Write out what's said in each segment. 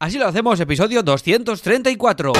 Así lo hacemos, episodio 234.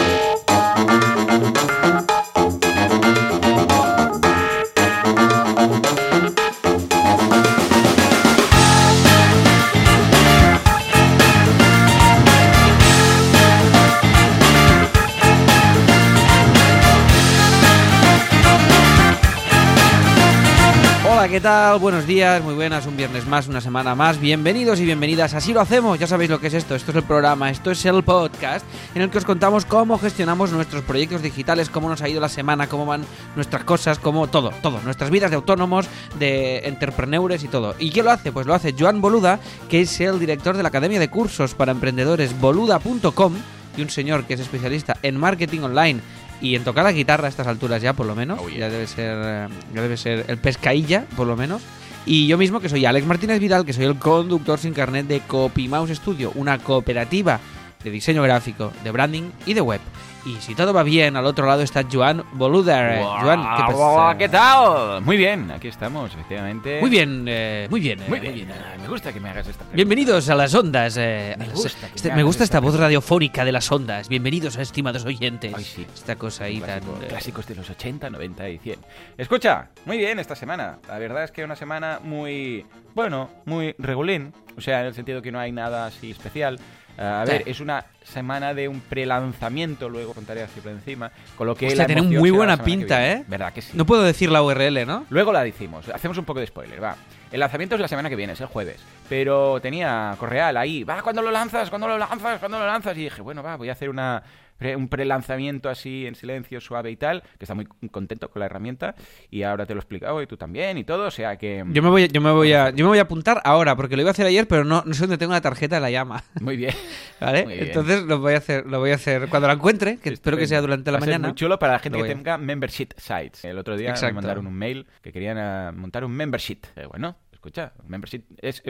¿Qué tal? Buenos días, muy buenas, un viernes más, una semana más. Bienvenidos y bienvenidas. Así lo hacemos. Ya sabéis lo que es esto. Esto es el programa, esto es el podcast en el que os contamos cómo gestionamos nuestros proyectos digitales, cómo nos ha ido la semana, cómo van nuestras cosas, cómo todo, todo, nuestras vidas de autónomos, de entrepreneurs y todo. ¿Y quién lo hace? Pues lo hace Joan Boluda, que es el director de la Academia de Cursos para Emprendedores boluda.com y un señor que es especialista en marketing online y en tocar la guitarra a estas alturas ya, por lo menos. Oh, yeah. Ya debe ser eh, ya debe ser el pescailla, por lo menos. Y yo mismo, que soy Alex Martínez Vidal, que soy el conductor sin carnet de CopyMouse Studio, una cooperativa de diseño gráfico, de branding y de web. Y si todo va bien, al otro lado está Joan Boluder. Guau, Joan, ¿qué guau, ¿qué tal? Muy bien, aquí estamos, efectivamente. Muy bien, eh, muy bien. eh, Muy bien. Ay, Me gusta que me hagas esta pregunta. Bienvenidos a las ondas. eh, Me las- gusta que este- me gusta esta esta voz radiofónica de las ondas. Bienvenidos, estimados oyentes. Ay, sí. Esta cosa ahí tan. Clásico- eh, clásicos de los 80, 90 y 100. Escucha, muy bien esta semana. La verdad es que una semana muy, bueno, muy regulín. O sea, en el sentido que no hay nada así especial. Ah, a Sí. ver, es una semana de un prelanzamiento, luego contaré así por encima. Con lo que Hostia, la tiene muy buena pinta. ¿eh? ¿Verdad que sí? No puedo decir la URL, ¿no? Luego la decimos, hacemos un poco de spoiler, va. El lanzamiento es la semana que viene, es el jueves. Pero tenía Correal ahí, va, ¿cuándo lo lanzas? ¿Cuándo lo lanzas? ¿Cuándo lo lanzas? Y dije, bueno, va, voy a hacer una pre- un pre-lanzamiento así en silencio, suave y tal, que está muy contento con la herramienta. Y ahora te lo he explicado y tú también y todo, o sea que... Yo me voy, yo me voy a, yo me voy a apuntar ahora porque lo iba a hacer ayer, pero no, no sé dónde tengo la tarjeta de la llama, Muy bien. ¿vale? Muy bien. Entonces lo voy a hacer, lo voy a hacer cuando la encuentre, que espero que sea durante la Va a ser mañana. muy chulo para la gente que tenga membership sites. El otro día me mandaron un mail que querían eh, montar un membership. Eh, bueno, escucha, membership es,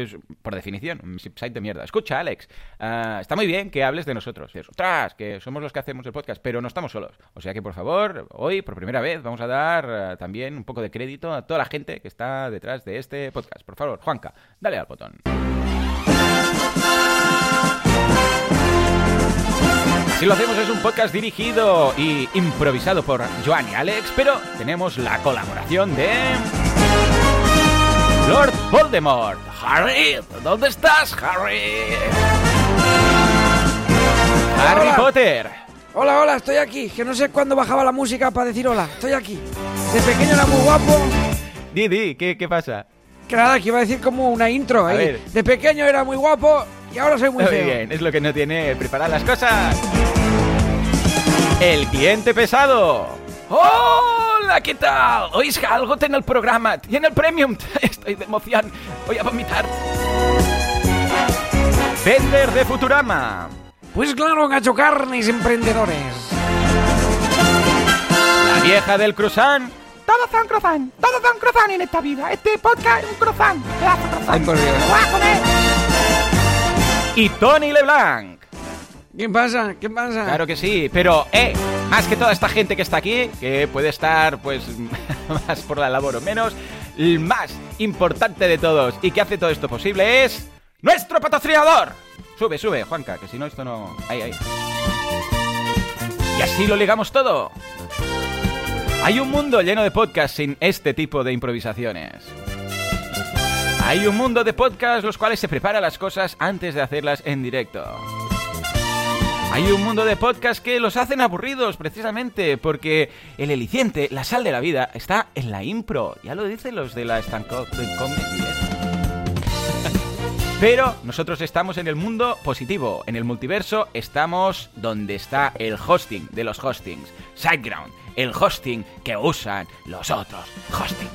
por definición un site de mierda. Escucha, Alex, ah, está muy bien que hables de nosotros. Ostras, que somos los que hacemos el podcast, pero no estamos solos. O sea que, por favor, hoy, por primera vez, vamos a dar eh, también un poco de crédito a toda la gente que está detrás de este podcast. Por favor, Juanca, dale al botón. Si lo hacemos es un podcast dirigido y improvisado por Joan y Alex, pero tenemos la colaboración de Lord Voldemort. Harry, ¿dónde estás, Harry? Harry Hola. Potter. Hola, hola, estoy aquí. Que no sé cuándo bajaba la música para decir hola. Estoy aquí. De pequeño era muy guapo. Didi, ¿qué, qué pasa? Que nada, que iba a decir como una intro A ahí. ver. De pequeño era muy guapo y ahora soy muy Muy feo. bien, es lo que no tiene preparar las cosas. El cliente pesado. Hola, ¿qué tal? ¿Oís algo en el programa? Tiene el premium. Estoy de emoción. Voy a vomitar. Vender de Futurama. Pues claro, gacho carnes emprendedores. La vieja del croissant. Todos son croissant, todos son croissant en esta vida. Este podcast es un croissant. Ay, por Dios. ¡Me voy a comer! Y Tony LeBlanc. ¿Qué pasa? ¿Qué pasa? Claro que sí, pero, eh, más que toda esta gente que está aquí, que puede estar, pues, más por la labor o menos, el más importante de todos y que hace todo esto posible es nuestro patrocinador. Sube, sube, Juanca, que si no esto no... Ahí, ahí. Y así lo ligamos todo. Hay un mundo lleno de podcasts sin este tipo de improvisaciones. Hay un mundo de podcasts los cuales se preparan las cosas antes de hacerlas en directo. Hay un mundo de podcasts que los hacen aburridos precisamente porque el eliciente, la sal de la vida, está en la impro. Ya lo dicen los de la stand. ¿eh? Pero nosotros estamos en el mundo positivo. En el multiverso estamos donde está el hosting de los hostings. SiteGround, el hosting que usan los otros hostings.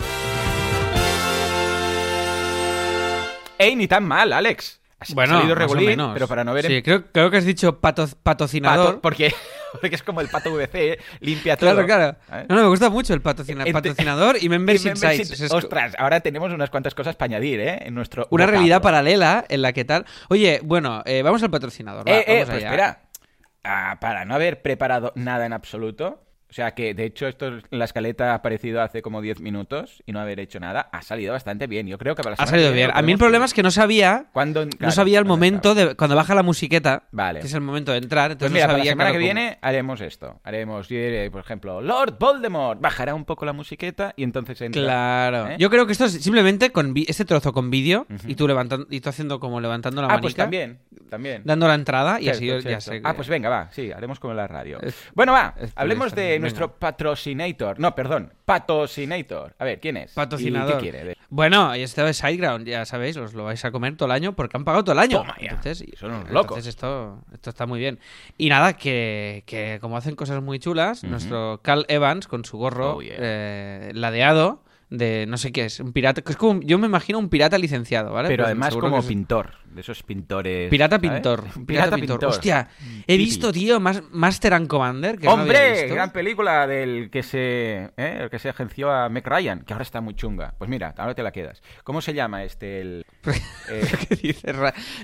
Ey, ni tan mal, Alex. Bueno, salido regulín, pero para no ver en Sí, creo, creo que has dicho pato- patrocinador. Pato, porque, porque es como el pato VC, ¿eh? limpia todo. Claro, claro. ¿Eh? No, no, me gusta mucho el patrocinador y sites. Es Ostras, ahora tenemos unas cuantas cosas para añadir, ¿eh? En nuestro una realidad paralela en la que tal. Oye, bueno, eh, vamos al patrocinador. va, Eh, vamos pues allá. espera. Ah, para no haber preparado nada en absoluto, O sea que, de hecho, esto la escaleta ha aparecido hace como 10 minutos y no haber hecho nada. Ha salido bastante bien. Yo creo que para la Ha salido bien. A mí el problema es que no sabía, ¿Cuándo- no claro, sabía el ¿dónde momento de cuando baja la musiqueta, Vale. que es el momento de entrar. Pues Entonces mira, no para la semana que cómo. viene haremos esto. Haremos, por ejemplo, Lord Voldemort. Bajará un poco la musiqueta y entonces entra. Claro. ¿Eh? Yo creo que esto es simplemente con este trozo con vídeo y tú levantando y tú haciendo como levantando la Ah, manica, pues también. También. dando la entrada y así yo ya sé. que- Ah, pues venga, va, sí, haremos como en la radio. Es- bueno, va, hablemos de. Nuestro patrocinator. No, perdón, patrocinator. A ver, ¿quién es? Patrocinador. ¿Y qué quiere? Bueno, esto es Sideground, ya sabéis, os lo vais a comer todo el año porque han pagado todo el año. Toma ya. Entonces, Son unos entonces locos. esto, esto está muy bien. Y nada, que, que como hacen cosas muy chulas, nuestro Cal Evans con su gorro Oh, yeah. eh, ladeado de no sé qué es, un pirata, es como, yo me imagino un pirata licenciado, ¿vale? Pero Pues además como es- pintor, de esos pintores. Pirata ¿sabes? pintor. Pirata, pintor. Hostia, he Pipi. visto, tío, más, Master and Commander. Que no había ¡Hombre! visto. gran película del que se ¿eh? el que se agenció a Meg Ryan, que ahora está muy chunga. Pues mira, ahora te la quedas. ¿Cómo se llama este? El, eh, ¿Qué dices?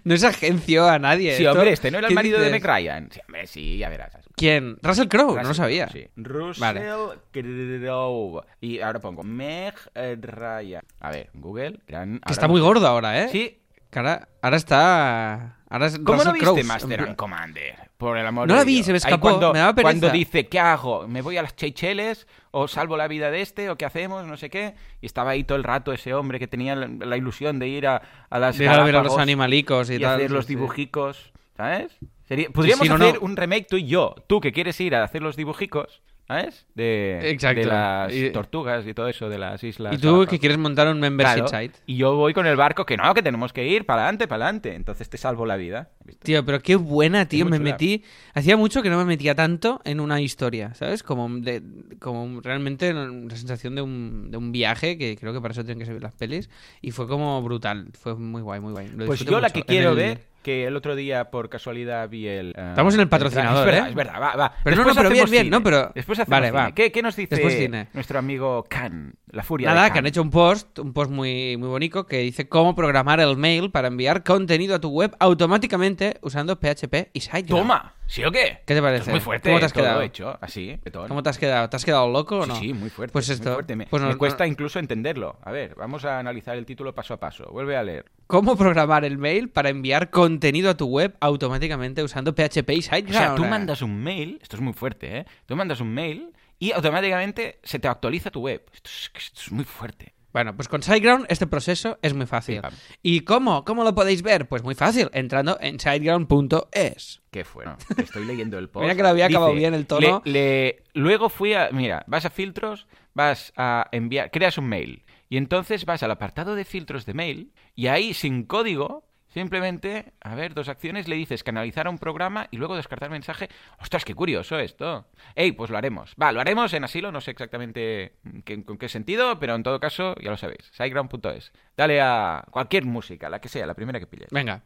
No es agencio a nadie. sí, esto- hombre, este no era el ¿qué marido de? Meg Ryan. Sí, hombre, sí, ya verás. ¿Quién? Russell Crowe, no lo sabía. Sí. Russell Vale. Crowe. Y ahora pongo Meg eh, Ryan. A ver, Google, gran. Que está muy gordo ahora, ¿eh? Sí. Que ahora, está. Ahora es ¿Cómo no Russell viste Crowe. Master and Commander? Por el amor No de la vi, Dios. se me Ahí escapó, cuando, me daba pereza. Cuando dice, ¿qué hago? ¿Me voy a las Cheycheles? ¿O salvo la vida de este? ¿O qué hacemos? No sé qué. Y estaba ahí todo el rato ese hombre que tenía la, la ilusión de ir a, a las De ir a ver a los animalicos y, y tal. hacer los dibujicos, ¿sabes? Sería- podríamos sí, no, hacer no. un remake tú y yo. Tú que quieres ir a hacer los dibujicos, ¿sabes? De, Exacto. de las Y- tortugas y todo eso, de las islas. Y tú que quieres montar un membership Claro, site. Y yo voy con el barco que no, que tenemos que ir para adelante, para adelante. Entonces te salvo la vida. ¿viste? Tío, pero qué buena, tío. Me metí. Hacía mucho que no me metía tanto en una historia, ¿sabes? Como, de, como realmente la sensación de un, de un viaje, que creo que para eso tienen que ser las pelis. Y fue como brutal. Fue muy guay, muy guay. Lo Pues yo la que quiero el- ver, que el otro día por casualidad vi el... eh, Estamos en el patrocinador, Es verdad, ¿eh? es verdad, va, va. Pero no, Después no, pero bien, bien, no, pero- Después hacemos Vale, cine. va. ¿Qué, qué nos dice nuestro amigo Khan, la furia Nada, de que Khan? han hecho un post, un post muy, muy bonito que dice cómo programar el mail para enviar contenido a tu web automáticamente usando PHP y SiteGround. ¡Toma! ¿Sí o qué? ¿Qué te parece? es muy fuerte. ¿Cómo te has todo quedado? hecho así, petón. ¿Cómo te has quedado? ¿Te has quedado loco o Sí, no? sí, muy fuerte. Pues esto. fuerte. Me, pues me nos- cuesta incluso entenderlo. A ver, vamos a analizar el título paso a paso. Vuelve a leer. ¿Cómo programar el mail para enviar contenido a tu web automáticamente usando PHP y O SiteGround? sea, tú mandas un mail, esto es muy fuerte, ¿eh? Tú mandas un mail y automáticamente se te actualiza tu web. Esto es, esto es muy fuerte. Bueno, pues con SiteGround este proceso es muy fácil. ¿Y cómo? ¿Cómo lo podéis ver? Pues muy fácil, entrando en siteground.es. ¿Qué fue? Estoy leyendo el post. Mira que lo había acabado bien el tono. le- le- luego fui a... Mira, vas a filtros, vas a enviar... Creas un mail. Y entonces vas al apartado de filtros de mail y ahí, sin código, simplemente, a ver, dos acciones, le dices canalizar a un programa y luego descartar mensaje. ¡Ostras, qué curioso esto! ¡Ey, pues lo haremos! Va, lo haremos en asilo, no sé exactamente qué- con qué sentido, pero en todo caso, ya lo sabéis, siteground.es. Dale a cualquier música, la que sea, la primera que pilles. Venga.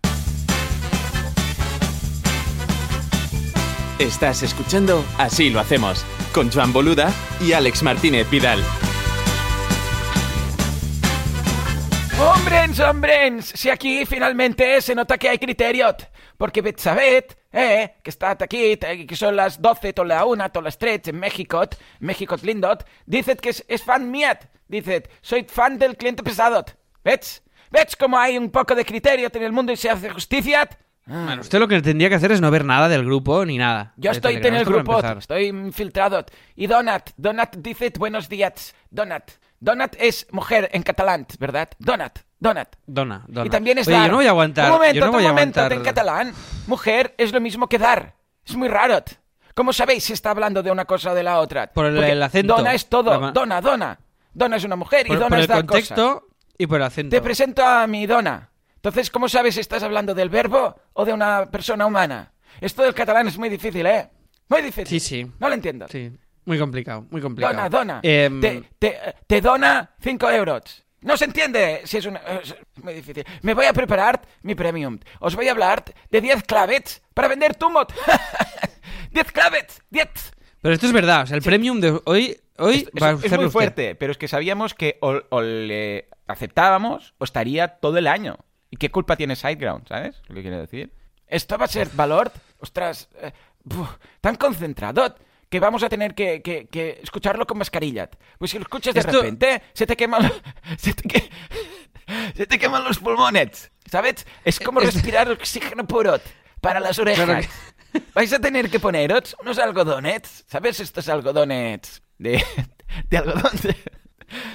Estás escuchando Así lo hacemos, con Joan Boluda y Alex Martínez Vidal. Hombrens, hombrens, si aquí finalmente se nota que hay criterio. Porque Betsabet, eh, que está aquí, te- que son las 12, todas las 1, todas las 3 en México, México lindot, dice que es, fan miat. Dice, soy fan del cliente pesado. ¿Ves? ¿Ves cómo hay un poco de criterio en el mundo y se hace justicia? Bueno, usted lo que tendría que hacer es no ver nada del grupo ni nada. Yo estoy en el grupo, estoy infiltrado. Y Donat, Donat dice buenos días. Donat. Donat es mujer en catalán, ¿verdad? Donat, Donat. Dona, dona. Y también es Oye, dar. yo no voy a aguantar. Un momento, yo no voy un a momento. aguantar. En catalán, mujer es lo mismo que dar. Es muy raro. ¿Cómo sabéis si está hablando de una cosa o de la otra? Por el- el acento. Dona es todo. La Dona, dona. Dona es una mujer y Por, dona por es el dar contexto y por el acento. Te presento a mi dona. Entonces, ¿cómo sabes si estás hablando del verbo o de una persona humana? Esto del catalán es muy difícil, ¿eh? Muy Sí, difícil. sí. No lo entiendo. Sí, muy complicado, muy complicado. Dona, dona. Em, Te, te, te dona 5 euros. No se entiende si es una... Es muy difícil. Me voy a preparar mi premium. Os voy a hablar de 10 clavets para vender Tumot. 10 clavets. 10. Pero esto es verdad, o sea, el premium de hoy, hoy Es, va a es hacerlo muy usted. fuerte, pero es que sabíamos que o, o le aceptábamos o estaría todo el año. ¿Y qué culpa tiene SiteGround, sabes? Lo que quiero decir. Esto va a ser valor. Ostras, eh, buf, tan concentrado que vamos a tener que, que- que escucharlo con mascarilla. Pues si lo escuchas de Esto- repente, se te queman los, se te, que- se te queman los pulmones, ¿sabes? Es como Es- respirar oxígeno puro para las orejas. Vais a tener que poneros unos algodones, ¿sabes? Estos algodones de, de algodón.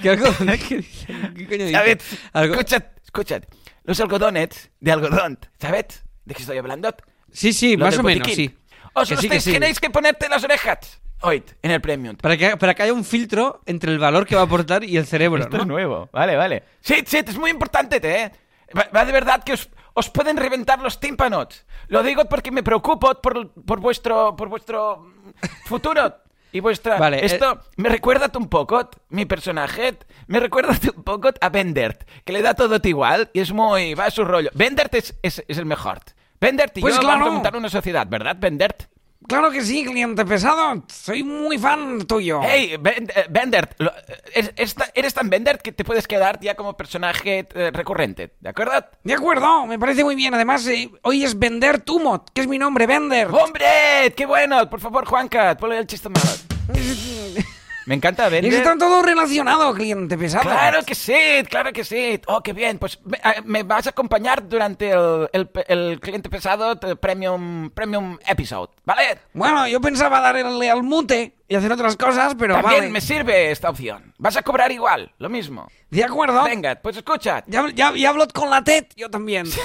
¿Qué algodón? ¿Qué? ¿Qué coño dice? ¿Sabes? Algo- Escuchad, escuchad. Los algodones de algodón, ¿sabes? ¿De qué estoy hablando? Sí, sí, Lo más del o menos, botiquín. sí. Os Que los sí, que tenéis- sí. tenéis que ponerte las orejas hoy en el premium. Para que, para que haya un filtro entre el valor que va a aportar y el cerebro, Esto ¿no? es nuevo. Vale, vale. Sí, sí, es muy importante, ¿eh? Va, va de verdad que os, os pueden reventar los tímpanos. Lo digo porque me preocupo por, por vuestro por vuestro futuro. Y vuestra... Vale, eh, Esto me recuerda un poco, mi personaje, me recuerda un poco a Bendert, que le da todo igual y es muy... va a su rollo. Bendert es, es, es el mejor. Bendert y Pues yo claro. vamos a montar una sociedad, ¿verdad, Bendert? Claro que sí, cliente pesado. Soy muy fan tuyo. Hey, Ben- eh, ta- eres tan Bendert que te puedes quedar ya como personaje eh, recurrente, ¿de acuerdo? De acuerdo, me parece muy bien. Además, eh, hoy es Vender Tumot, que es mi nombre, Vender. ¡Hombre! ¡Qué bueno! Por favor, Juanca, ponle el chiste malo. Me encanta Y Bender. está todo relacionado, cliente pesado. Claro que sí, claro que sí. Oh, qué bien. Pues me, eh, me vas a acompañar durante el, el- el cliente pesado premium, premium episode, ¿vale? Bueno, yo pensaba darle al mute y hacer otras cosas, pero También vale. me sirve esta opción. Vas a cobrar igual, lo mismo. De acuerdo. Venga, pues escucha. Ya, ya, ya hablo con la TED, yo también.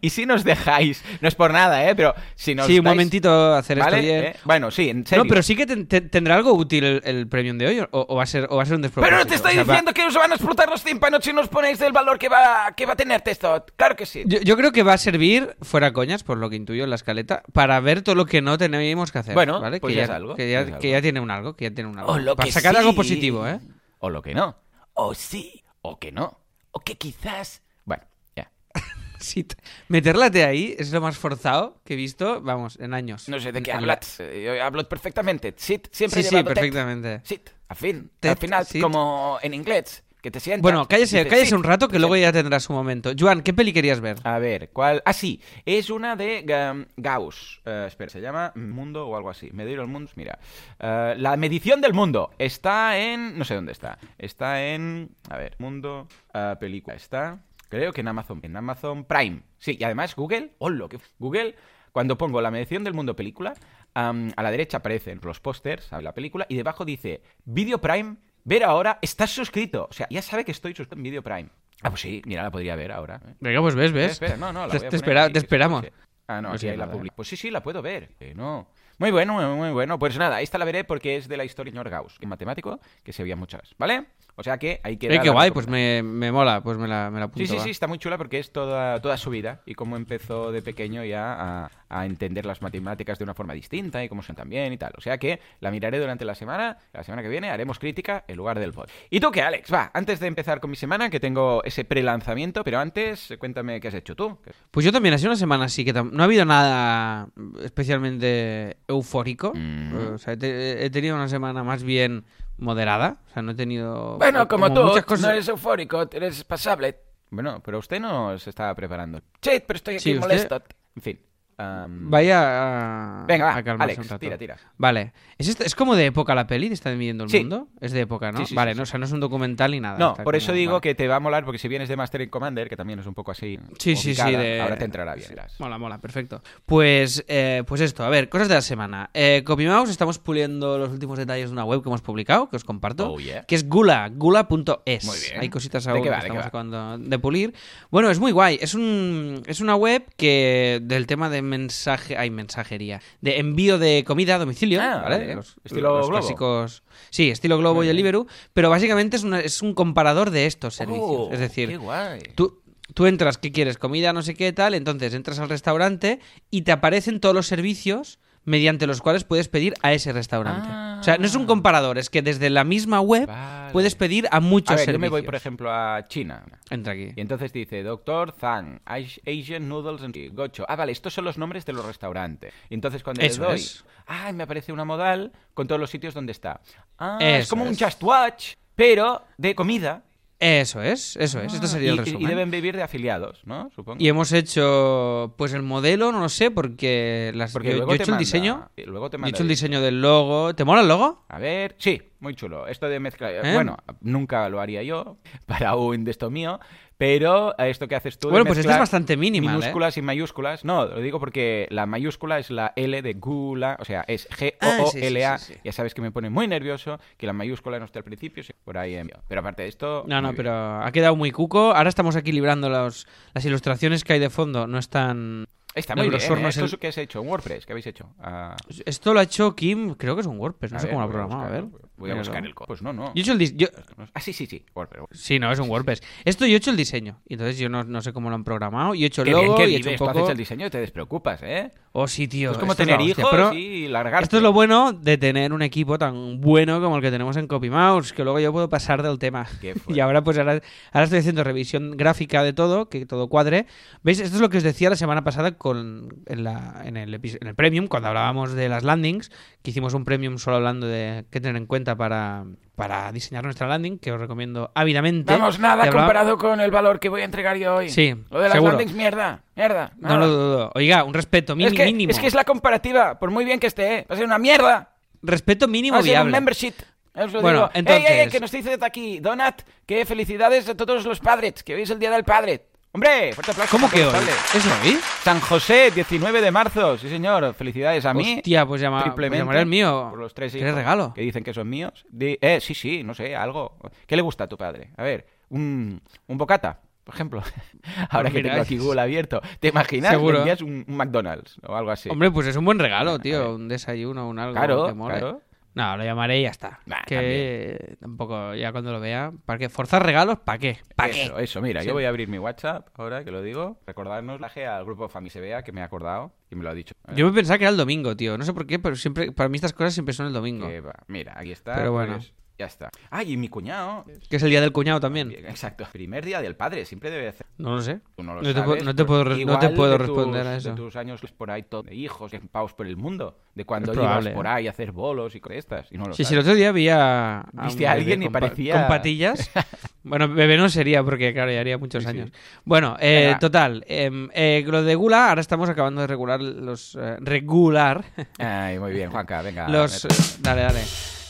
Y si nos dejáis, no es por nada, ¿eh? Pero si nos Sí, un dais- momentito hacer ¿Vale? esto bien. ¿Eh? Bueno, sí, en serio. No, pero sí que ten- ten- tendrá algo útil el, el premium de hoy o, o va a ser o va a ser un despropósito. Pero no te estoy O sea, va- diciendo que os van a explotar los tímpanos si no os ponéis el valor que va, que va a tener esto. Claro que sí. Yo, yo creo que va a servir, fuera coñas, por lo que intuyo en la escaleta, para ver todo lo que no tenemos que hacer. Bueno, ¿vale? pues que ya es algo, Que ya, ya es que algo. Ya tiene un algo, que ya tiene un algo. O lo para que sacar sí. algo positivo, ¿eh? O lo que no. O sí. O que no. O que quizás... Bueno, ya. Sí, meterlate ahí es lo más forzado que he visto, vamos, en años. No sé de qué hablas. eh, Yo hablo perfectamente. Sit, siempre Sí, he sí, llevado perfectamente. Sit, al fin. Tet, al final, sit. como en inglés, que te sientas. Bueno, cállese, sit, un rato que te luego ya tendrá su momento. Juan, ¿qué peli querías ver? A ver, ¿cuál? Ah, sí, es una de Ga- Gauss. Eh, espera, se llama Mundo o algo así. Medir el mundo, mira. Eh, la medición del mundo está en. No sé dónde está. Está en. A ver, Mundo, eh, película. Está. Creo que en Amazon. En Amazon Prime. Sí, y además Google. ¡Hola! que Google, cuando pongo la medición del mundo película, a la derecha aparecen los pósters de la película y debajo dice Video Prime. Ver ahora, estás suscrito. O sea, ya sabe que estoy suscrito en Video Prime. Ah, pues sí, mira, la podría ver ahora. ¿eh? Venga, pues ves, Eh, ves. espera, no, no, la te, voy a te espera- aquí, te que- esperamos. que- Ah, no, sé hay la nada. publi- Pues sí, sí, la puedo ver. que no. Muy bueno, muy, bueno. Pues nada, esta la veré porque es de la historia de Gauss, un matemático que se veía muchas, ¿vale? O sea que hay que... Eh, qué guay, pues me, me mola, pues me la, me la apunto. Sí, sí, va. sí, está muy chula porque es toda, toda su vida y cómo empezó de pequeño ya a, a entender las matemáticas de una forma distinta y cómo son también y tal. O sea que la miraré durante la semana, la semana que viene haremos crítica en lugar del pod. ¿Y tú qué, Alex? Va, antes de empezar con mi semana, que tengo ese prelanzamiento, pero antes cuéntame qué has hecho tú. Pues yo también, ha sido una semana así que no ha habido nada especialmente eufórico. Mm. O sea, he tenido una semana más bien moderada. O sea, no he tenido. Bueno, como, tú, muchas cosas. no eres eufórico, eres pasable. Bueno, pero usted no se estaba preparando. Sí, pero estoy aquí Sí, usted- molesto. En fin. Vaya a. Venga, va, a calmarse un Alex, rato. tira, tira. Vale. ¿Es, esto- ¿Es como de época la peli de Está midiendo el Sí. mundo? Es de época, ¿no? Sí, sí, vale, no, o sea, no es un documental ni nada. No, por eso digo vale. que te va a molar porque si vienes de Master and Commander, que también es un poco así. Sí, sí, sí. de- Ahora te entrará bien. Mola, mola, perfecto. Pues, eh, pues esto, a ver, cosas de la semana. Eh, CopyMouse, estamos puliendo los últimos detalles de una web que hemos publicado, que os comparto, Oh, yeah. que es gula, gula.es. Muy bien. Hay cositas ¿De qué que va, de estamos va? acabando de pulir. Bueno, es muy guay. Es un es una web que del tema de mensaje, hay mensajería, de envío de comida a domicilio, Ah, ¿vale? Los, Estilo los Globo. clásicos. Sí, estilo Globo y Deliveroo, pero básicamente es, una- es un comparador de estos servicios. Oh, es decir, Qué guay. Tú, tú entras, ¿qué quieres? Comida, no sé qué tal, entonces entras al restaurante y te aparecen todos los servicios mediante los cuales puedes pedir a ese restaurante. O sea, no es un comparador, es que desde la misma web Vale. puedes pedir a muchos A ver, yo servicios. me voy, por ejemplo, a China. Entra aquí. Y entonces dice, Doctor Zhang, As- Asian Noodles and Gocho. Ah, vale, estos son los nombres de los restaurantes. Y entonces cuando Eso le doy, es. ah, me aparece una modal con todos los sitios donde está. Ah, es como un. Just Watch, pero de comida. Eso es, eso es. Este sería y, el resumen. y deben vivir de afiliados, ¿no? Supongo. Y hemos hecho, pues el modelo, no lo sé, porque, las, Porque yo, luego yo he hecho el manda- diseño. y luego te Yo he manda hecho el el- diseño del logo. ¿Te mola el logo? A ver, sí, muy chulo. Esto de mezclar. ¿Eh? Bueno, nunca lo haría yo para un de esto mío, pero esto que haces tú. de Bueno, pues este es bastante minimal, ¿eh? Minúsculas y mayúsculas. No, lo digo porque la mayúscula es la L de Gula, o sea, es Ah, G-O-O-L-A. sí, sí, sí, sí. Ya sabes que me pone muy nervioso que la mayúscula no esté al principio, por ahí. en- Pero aparte de esto. No, no, bien. pero ha quedado muy cuco. Ahora estamos equilibrando los, las ilustraciones que hay de fondo. No están. Está muy bien. grosor ¿eh? no es ¿Esto el- qué has hecho? ¿Un WordPress? ¿Qué habéis hecho? Ah, Esto lo ha hecho Kim, creo que es un WordPress, no a sé ver, cómo lo ha programado. A ver. Voy a buscar el código. Pues no, no. Yo he hecho el dis- yo- Ah, sí, sí, sí. WordPress. Sí, no, es un WordPress. Esto yo he hecho el diseño. Y entonces yo no, no sé cómo lo han programado. Y he hecho el Qué bien logo que y he hecho un vives, tú poco. haces el diseño y te despreocupas, ¿eh? Oh, sí, tío. es como esto tener la hostia. hijos Pero y largarte. Esto es lo bueno de tener un equipo tan bueno como el que tenemos en CopyMouse, que luego yo puedo pasar del tema. Qué fuerte. Y ahora pues ahora, ahora estoy haciendo revisión gráfica de todo, que todo cuadre. ¿Veis? Esto es lo que os decía la semana pasada con en, la, en, el, epi- en el Premium, cuando hablábamos de las landings, que hicimos un Premium solo hablando de qué tener en cuenta para, para diseñar nuestra landing, que os recomiendo ávidamente. Vamos, nada comparado con el valor que voy a entregar yo hoy. Sí, Lo de las seguro. landings, mierda, mierda. No nada. lo dudo. Oiga, un respeto mini- es, que, mínimo. es que es la comparativa, por muy bien que esté, ¿eh? va a ser una mierda. Respeto mínimo Va a ser un viable. membership. Os lo Bueno, digo. entonces- ¡Ey, ey, ey! Que nos dice desde aquí, Donat, que felicidades a todos los padres, que hoy es el Día del Padre. ¡Hombre! Fuerte aplauso ¿Cómo que hoy? ¿Es hoy? San José, 19 de marzo. Sí, señor. Felicidades a mí. Hostia, pues, llama, pues llamaré el mío. Por los tres ¿Quieres hijos regalo? Que dicen que son míos. Di- eh, sí, sí, no sé, algo. ¿Qué le gusta a tu padre? A ver, un, un bocata, por ejemplo. Ahora que Pues tengo aquí Google abierto. ¿Te imaginas? Seguro. Un, un McDonald's o algo así. Hombre, pues es un buen regalo, tío. Un desayuno, un algo Claro, que mole. claro. No, lo llamaré y ya está. Nah, que tampoco, ya cuando lo vea. ¿Para qué? ¿Forzar regalos? ¿Para qué? ¿Para qué? Eso, eso, mira, Sí. yo voy a abrir mi WhatsApp ahora que lo digo. Recordarnos la al grupo Famisebea que me ha acordado y me lo ha dicho. Yo me pensaba que era el domingo, tío. No sé por qué, pero siempre, para mí estas cosas siempre son el domingo. Mira, aquí está. Pero bueno. pues, ya está. Ay, y mi cuñado. Que es el día del cuñado también. Exacto. Primer día del padre, siempre debe hacer. No lo sé. Tú no lo No te puedo- no te puedo no te responder a eso. De tus años por ahí todo de hijos, paus por el mundo, de cuando ibas por ¿eh? ahí a hacer bolos y cosas y no lo Sí, sí, sabes. el otro día vi a, a Viste a alguien y parecía- con patillas. bueno, bebé no sería porque, claro, ya haría muchos Sí, sí. años. Bueno, eh, total. em, eh, lo de Gula, ahora estamos acabando de regular los... eh, regular Ay, muy bien, Juanca, venga. los... dale, dale.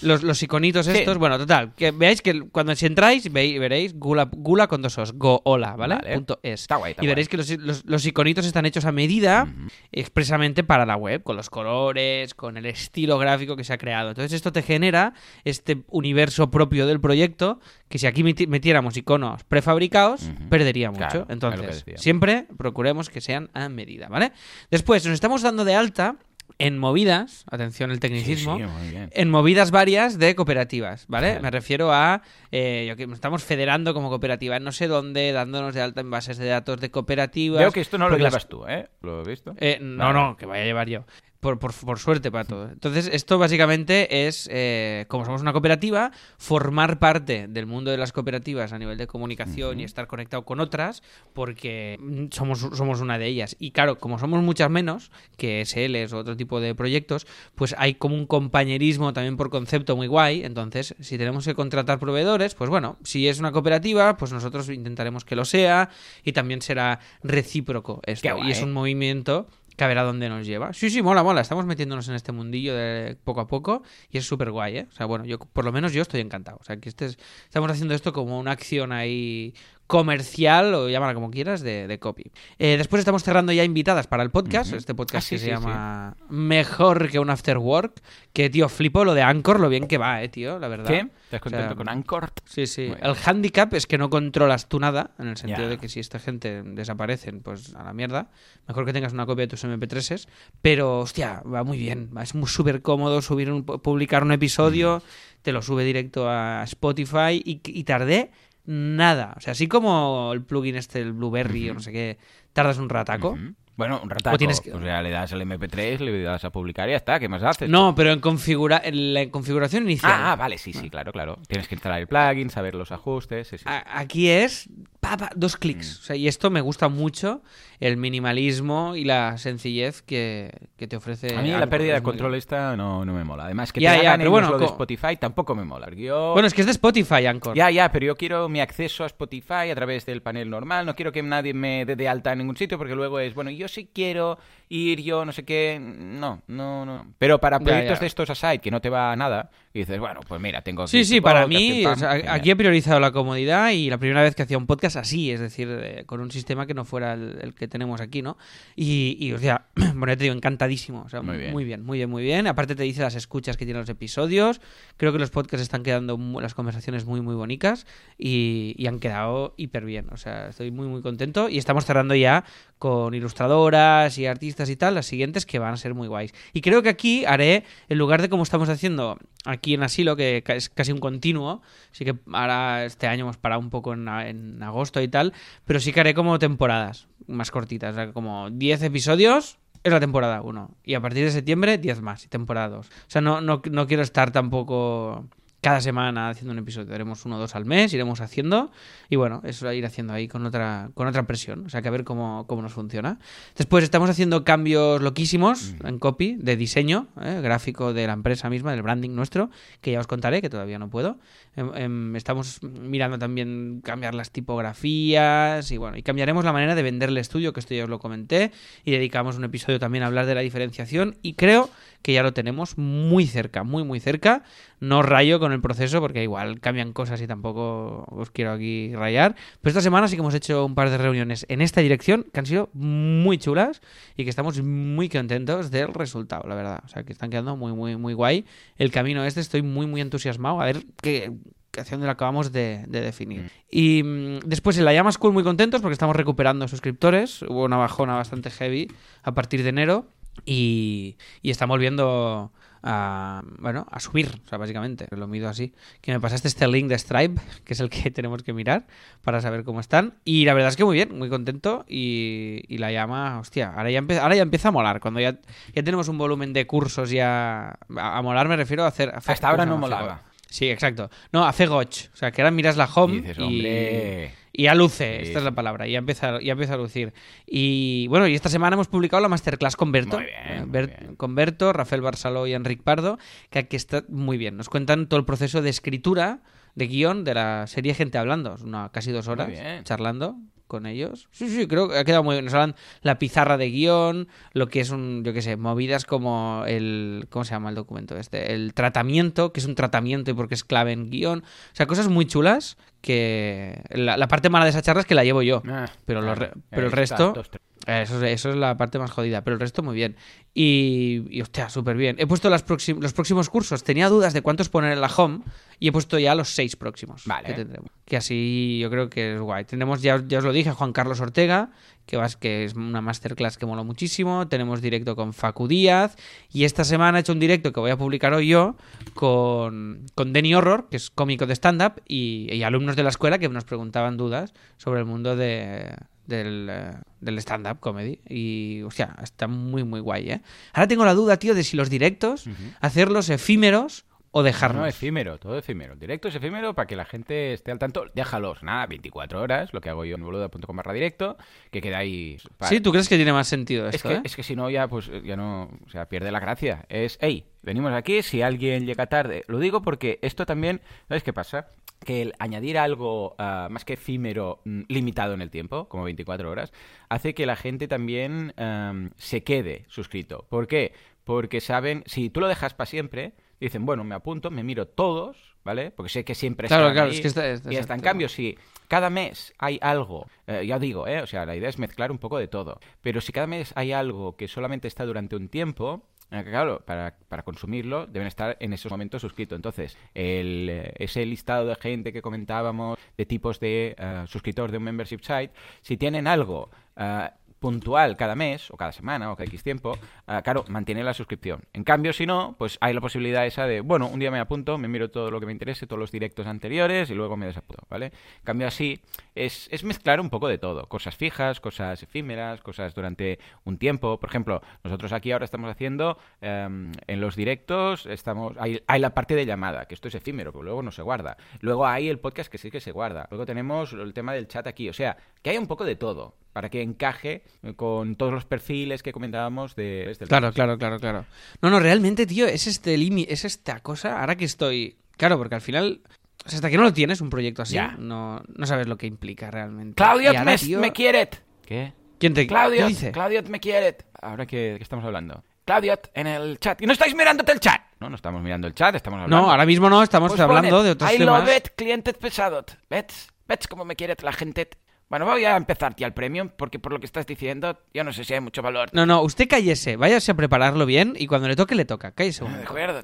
Los, los iconitos Sí. estos, bueno, total, que veáis que cuando si entráis, veis, veréis Gula, Gula con dos os, goola, ¿vale? Vale. Punto es. Está guay, está y veréis que los, los, los iconitos están hechos a medida expresamente para la web, con los colores, con el estilo gráfico que se ha creado. Entonces esto te genera este universo propio del proyecto que si aquí meti- metiéramos iconos prefabricados, perdería mucho. Claro, Entonces, siempre procuremos que sean a medida, ¿vale? Después, nos estamos dando de alta en movidas, atención el tecnicismo, Sí, sí, en movidas varias de cooperativas, ¿vale? Me refiero a eh, yo que estamos federando como cooperativa en no sé dónde, dándonos de alta en bases de datos de cooperativas. Veo que esto no lo las- llevas tú, ¿eh? ¿Lo he visto? eh, no, Vale. no, que vaya a llevar yo. Por, por, por suerte para todo. Entonces, esto básicamente es, eh, como somos una cooperativa, formar parte del mundo de las cooperativas a nivel de comunicación y estar conectado con otras, porque somos, somos una de ellas. Y claro, como somos muchas menos que SLs o otro tipo de proyectos, pues hay como un compañerismo también por concepto muy guay. Entonces, si tenemos que contratar proveedores, pues bueno, si es una cooperativa, pues nosotros intentaremos que lo sea y también será recíproco esto. Guay. Y es un movimiento que a ver a dónde nos lleva. Sí, sí, mola, mola. Estamos metiéndonos en este mundillo de poco a poco y es súper guay, ¿eh? O sea, bueno, yo por lo menos yo estoy encantado. O sea, que este es- estamos haciendo esto como una acción ahí comercial o llámala como quieras de, de copy. Eh, después estamos cerrando ya invitadas para el podcast, este podcast Ah, sí, que se sí, llama Mejor que un After Work, que tío, flipo lo de Anchor, lo bien que va, eh, tío, la verdad. ¿Qué? ¿Estás O sea, contento con Anchor? Sí, sí. Muy bien. El handicap es que no controlas tú nada, en el sentido de que si esta gente desaparecen, pues a la mierda. Mejor que tengas una copia de tus MP3s. Pero, hostia, va muy bien. Es muy súper cómodo subir un, publicar un episodio, te lo sube directo a Spotify y, y tardé nada. O sea, así como el plugin este, el Blueberry o no sé qué, tardas un rataco. Bueno, un rataco. O tienes que- O sea, le das el MP3, le das a publicar y ya está. ¿Qué más haces? No, pero en, configura en la configuración inicial. Ah, ah, vale, sí, sí, claro, claro. Tienes que instalar el plugin, saber los ajustes. sí, sí. Aquí es pa, pa, dos clics. Mm. O sea, y esto me gusta mucho, el minimalismo y la sencillez que, que te ofrece. A mí la pérdida de control esta no, no me mola. Además, que Ya, te ya, hagan pero bueno, lo de Spotify tampoco me mola. Yo... Bueno, es que es de Spotify, Anchor. Ya, ya, pero yo quiero mi acceso a Spotify a través del panel normal. No quiero que nadie me dé de alta en ningún sitio porque luego es, bueno, yo sí quiero ir, yo no sé qué. No, no, no. Pero para Ya, proyectos ya. de estos aside que no te va a nada, y dices, bueno, pues mira, tengo. Sí, sí, para mí o sea, aquí he priorizado la comodidad y la primera vez que hacía un podcast así, es decir, eh, con un sistema que no fuera el, el que tenemos aquí, ¿no? Y, y o sea, bueno, ya te digo, encantadísimo, o sea, Muy bien. muy bien, muy bien, muy bien. Aparte te dice las escuchas que tienen los episodios, creo que los podcasts están quedando las conversaciones muy, muy bonitas y, y han quedado hiper bien, o sea, estoy muy, muy contento y estamos cerrando ya con ilustradoras y artistas y tal, las siguientes que van a ser muy guays. Y creo que aquí haré, en lugar de como estamos haciendo aquí en Asilo, que es casi un continuo, sí que ahora este año hemos parado un poco en agosto y tal, pero sí que haré como temporadas más cortitas, o sea, como 10 episodios. Es la temporada 1. Y a partir de septiembre, 10 más. Y temporada 2. O sea, no, no, no quiero estar tampoco cada semana haciendo un episodio. Haremos uno o dos al mes, iremos haciendo. Y bueno, eso a ir haciendo ahí con otra, con otra presión. O sea, que a ver cómo, cómo nos funciona. Después estamos haciendo cambios loquísimos en copy, de diseño, ¿eh? gráfico de la empresa misma, del branding nuestro, que ya os contaré, que todavía no puedo. Em, em, estamos mirando también cambiar las tipografías y bueno, y cambiaremos la manera de vender el estudio, que esto ya os lo comenté, y dedicamos un episodio también a hablar de la diferenciación y creo que ya lo tenemos muy cerca, muy muy cerca. No rayo con el proceso porque igual cambian cosas y tampoco os quiero aquí rayar. Pero esta semana sí que hemos hecho un par de reuniones en esta dirección que han sido muy chulas y que estamos muy contentos del resultado, la verdad. O sea, que están quedando muy muy muy guay. El camino este estoy muy muy entusiasmado a ver qué hacia dónde lo acabamos de, de definir. Y mm, después en la Llama School muy contentos porque estamos recuperando suscriptores. Hubo una bajona bastante heavy a partir de enero y, y estamos volviendo a, bueno, a subir, o sea, básicamente, lo mido así. Que me pasaste este link de Stripe, que es el que tenemos que mirar para saber cómo están. Y la verdad es que muy bien, muy contento. Y, y la llama, hostia, ahora ya, ahora ya empieza a molar. Cuando ya, ya tenemos un volumen de cursos ya... A, a molar me refiero a hacer... a hacer- Hasta ahora ¿cómo no molaba. Sí, exacto. No, hace goch. O sea, que ahora miras la home Y dices, y, hombre. Y ya luce. Sí, esta es la palabra. Ya empieza, ya empieza a lucir. Y bueno, y esta semana hemos publicado la masterclass con Berto. Muy bien, eh, muy Ber- bien. Con Berto, Rafael Barceló y Enric Pardo, que aquí está muy bien. Nos cuentan todo el proceso de escritura, de guion de la serie Gente Hablando. Es una, casi dos horas charlando con ellos. Sí, sí, creo que ha quedado muy bien. Nos hablan la pizarra de guion, lo que es un, yo qué sé, movidas como el, ¿cómo se llama el documento este? El tratamiento, que es un tratamiento y porque es clave en guion. O sea, cosas muy chulas que la, la parte mala de esa charla es que la llevo yo. Ah, Pero, lo claro. re- pero el está, resto... dos. Eso es, eso es la parte más jodida, pero el resto muy bien. Y, y hostia, súper bien. He puesto las los próximos cursos. Tenía dudas de cuántos poner en la home y he puesto ya los seis próximos Vale. que tendremos. Que así yo creo que es guay. Tenemos, ya, ya os lo dije, a Juan Carlos Ortega, que, vas, que es una masterclass que mola muchísimo. Tenemos directo con Facu Díaz. Y esta semana he hecho un directo que voy a publicar hoy yo con, con Denny Horror, que es cómico de stand-up, y, y alumnos de la escuela que nos preguntaban dudas sobre el mundo de, del, eh, del stand-up comedy. Y, hostia, está muy, muy guay, ¿eh? Ahora tengo la duda, tío, de si los directos, hacerlos efímeros o dejarlos. No, efímero, todo efímero. El directo es efímero para que la gente esté al tanto. Déjalos, nada, 24 horas, lo que hago yo en boluda.com barra directo, que queda ahí. para- Sí, ¿tú crees que tiene más sentido Es esto, que, eh? es que si no, ya, pues, ya no, o sea, pierde la gracia. Es, hey, venimos aquí, si alguien llega tarde. Lo digo porque esto también, ¿sabes qué pasa? Que el añadir algo ah, más que efímero, mm, limitado en el tiempo, como 24 horas, hace que la gente también am, se quede suscrito. ¿Por qué? Porque saben, si tú lo dejas para siempre, dicen, bueno, me apunto, me miro todos, ¿vale? Porque sé que siempre Claro, están claro, ahí. es que esta- y hasta en cambio, si cada mes hay algo, eh, ya digo, eh, o sea, la idea es mezclar un poco de todo, pero si cada mes hay algo que solamente está durante un tiempo, claro, para, para consumirlo deben estar en esos momentos suscritos. Entonces, el, eh, ese listado de gente que comentábamos, de tipos de eh, suscriptores de un membership site, si tienen algo... eh, puntual cada mes, o cada semana, o cada X tiempo, ah, claro, mantiene la suscripción. En cambio, si no, pues hay la posibilidad esa de, bueno, un día me apunto, me miro todo lo que me interese, todos los directos anteriores, y luego me desapunto, ¿vale? En cambio, así es, es mezclar un poco de todo. Cosas fijas, cosas efímeras, cosas durante un tiempo. Por ejemplo, nosotros aquí ahora estamos haciendo, em, en los directos, estamos hay, hay la parte de llamada, que esto es efímero, pero luego no se guarda. Luego hay el podcast que sí que se guarda. Luego tenemos el tema del chat aquí. O sea, que hay un poco de todo para que encaje con todos los perfiles que comentábamos de este Claro, claro, claro, claro. No, no, realmente, tío, es este límite, es esta cosa. Ahora que estoy. Claro, porque al final. o sea, hasta que no lo tienes, un proyecto así, Ya. no, no sabes lo que implica realmente. Claudio, ahora, me, tío, me quiere. ¿Qué? ¿Quién te Claudio, ¿qué dice? Claudio, me quiere. ¿Ahora qué, qué estamos hablando? Claudio, en el chat. ¿Y no estáis mirándote el chat? No, no estamos mirando el chat, estamos hablando. No, ahora mismo no, estamos Pues hablando ponet, de otros I temas. love it, clientes pesados. ¿Ves? ¿Ves cómo me quiere la gente? Bueno, voy a empezar ya el premium porque por lo que estás diciendo, yo no sé si hay mucho valor. No, no, usted cállese, váyase a prepararlo bien y cuando le toque, le toca. Cállese, un momento. acuerdo.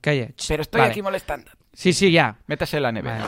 Calle. Pero estoy vale. aquí molestando. Sí, sí, ya. Métase en la neve. Vale.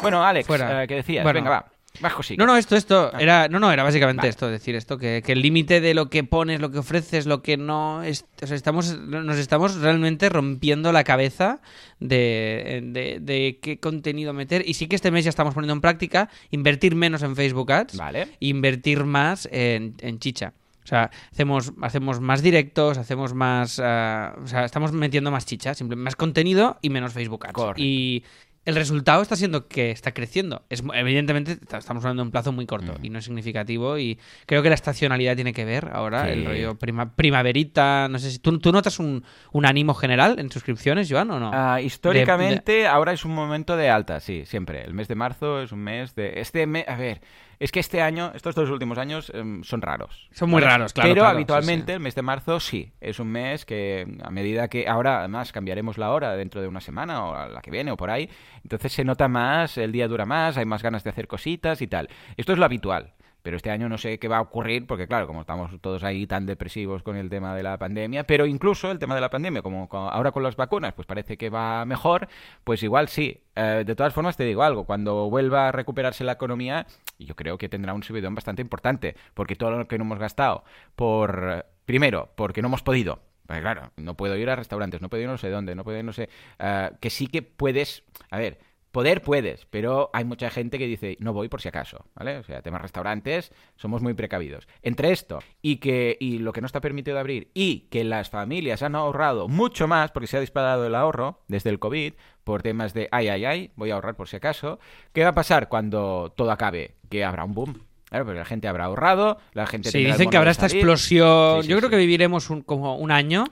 Bueno, Alex, Fuera. eh, ¿qué decías? Bueno. Venga, va. Bajo sí. No, no, esto, esto, Ah. era, no, no, era básicamente Vale. esto, decir esto, que, que el límite de lo que pones, lo que ofreces, lo que no, es, o sea, estamos, nos estamos realmente rompiendo la cabeza de, de, de qué contenido meter, y sí que este mes ya estamos poniendo en práctica invertir menos en Facebook Ads, Vale. e invertir más en, en chicha. O sea, hacemos, hacemos más directos, hacemos más... ah, o sea, estamos metiendo más chicha, simple- más contenido y menos Facebook Ads. Correcto. Y el resultado está siendo que está creciendo. Es, evidentemente estamos hablando de un plazo muy corto Mm. y no es significativo y creo que la estacionalidad tiene que ver ahora, Sí. el rollo prima- primaverita, no sé si... ¿Tú, tú notas un, un ánimo general en suscripciones, Joan, o no? Ah, históricamente, ahora es un momento de alta, sí, siempre. El mes de marzo es un mes de... Este mes, a ver, es que este año, estos dos últimos años, em, son raros. Son muy raros, claro, Pero claro, habitualmente sí, sí. el mes de marzo sí, es un mes que a medida que ahora además cambiaremos la hora dentro de una semana o la que viene o por ahí, entonces se nota más, el día dura más, hay más ganas de hacer cositas y tal. Esto es lo habitual. Pero este año no sé qué va a ocurrir, porque claro, como estamos todos ahí tan depresivos con el tema de la pandemia, pero incluso el tema de la pandemia, como co- ahora con las vacunas, pues parece que va mejor, pues igual sí. Eh, de todas formas, te digo algo, cuando vuelva a recuperarse la economía, yo creo que tendrá un subidón bastante importante, porque todo lo que no hemos gastado por, primero, porque no hemos podido, pues claro, no puedo ir a restaurantes, no puedo ir no sé dónde, no puedo ir no sé, eh, que sí que puedes, a ver, Poder puedes, pero hay mucha gente que dice, no voy por si acaso, ¿vale? O sea, temas restaurantes, somos muy precavidos. Entre esto y que y lo que no está permitido abrir y que las familias han ahorrado mucho más porque se ha disparado el ahorro desde el COVID por temas de, ay, ay, ay, voy a ahorrar por si acaso, ¿qué va a pasar cuando todo acabe? Que habrá un boom. Claro, la gente habrá ahorrado, la gente Sí, dicen que habrá esta explosión. Sí, sí, Yo creo sí. que viviremos un- como un año.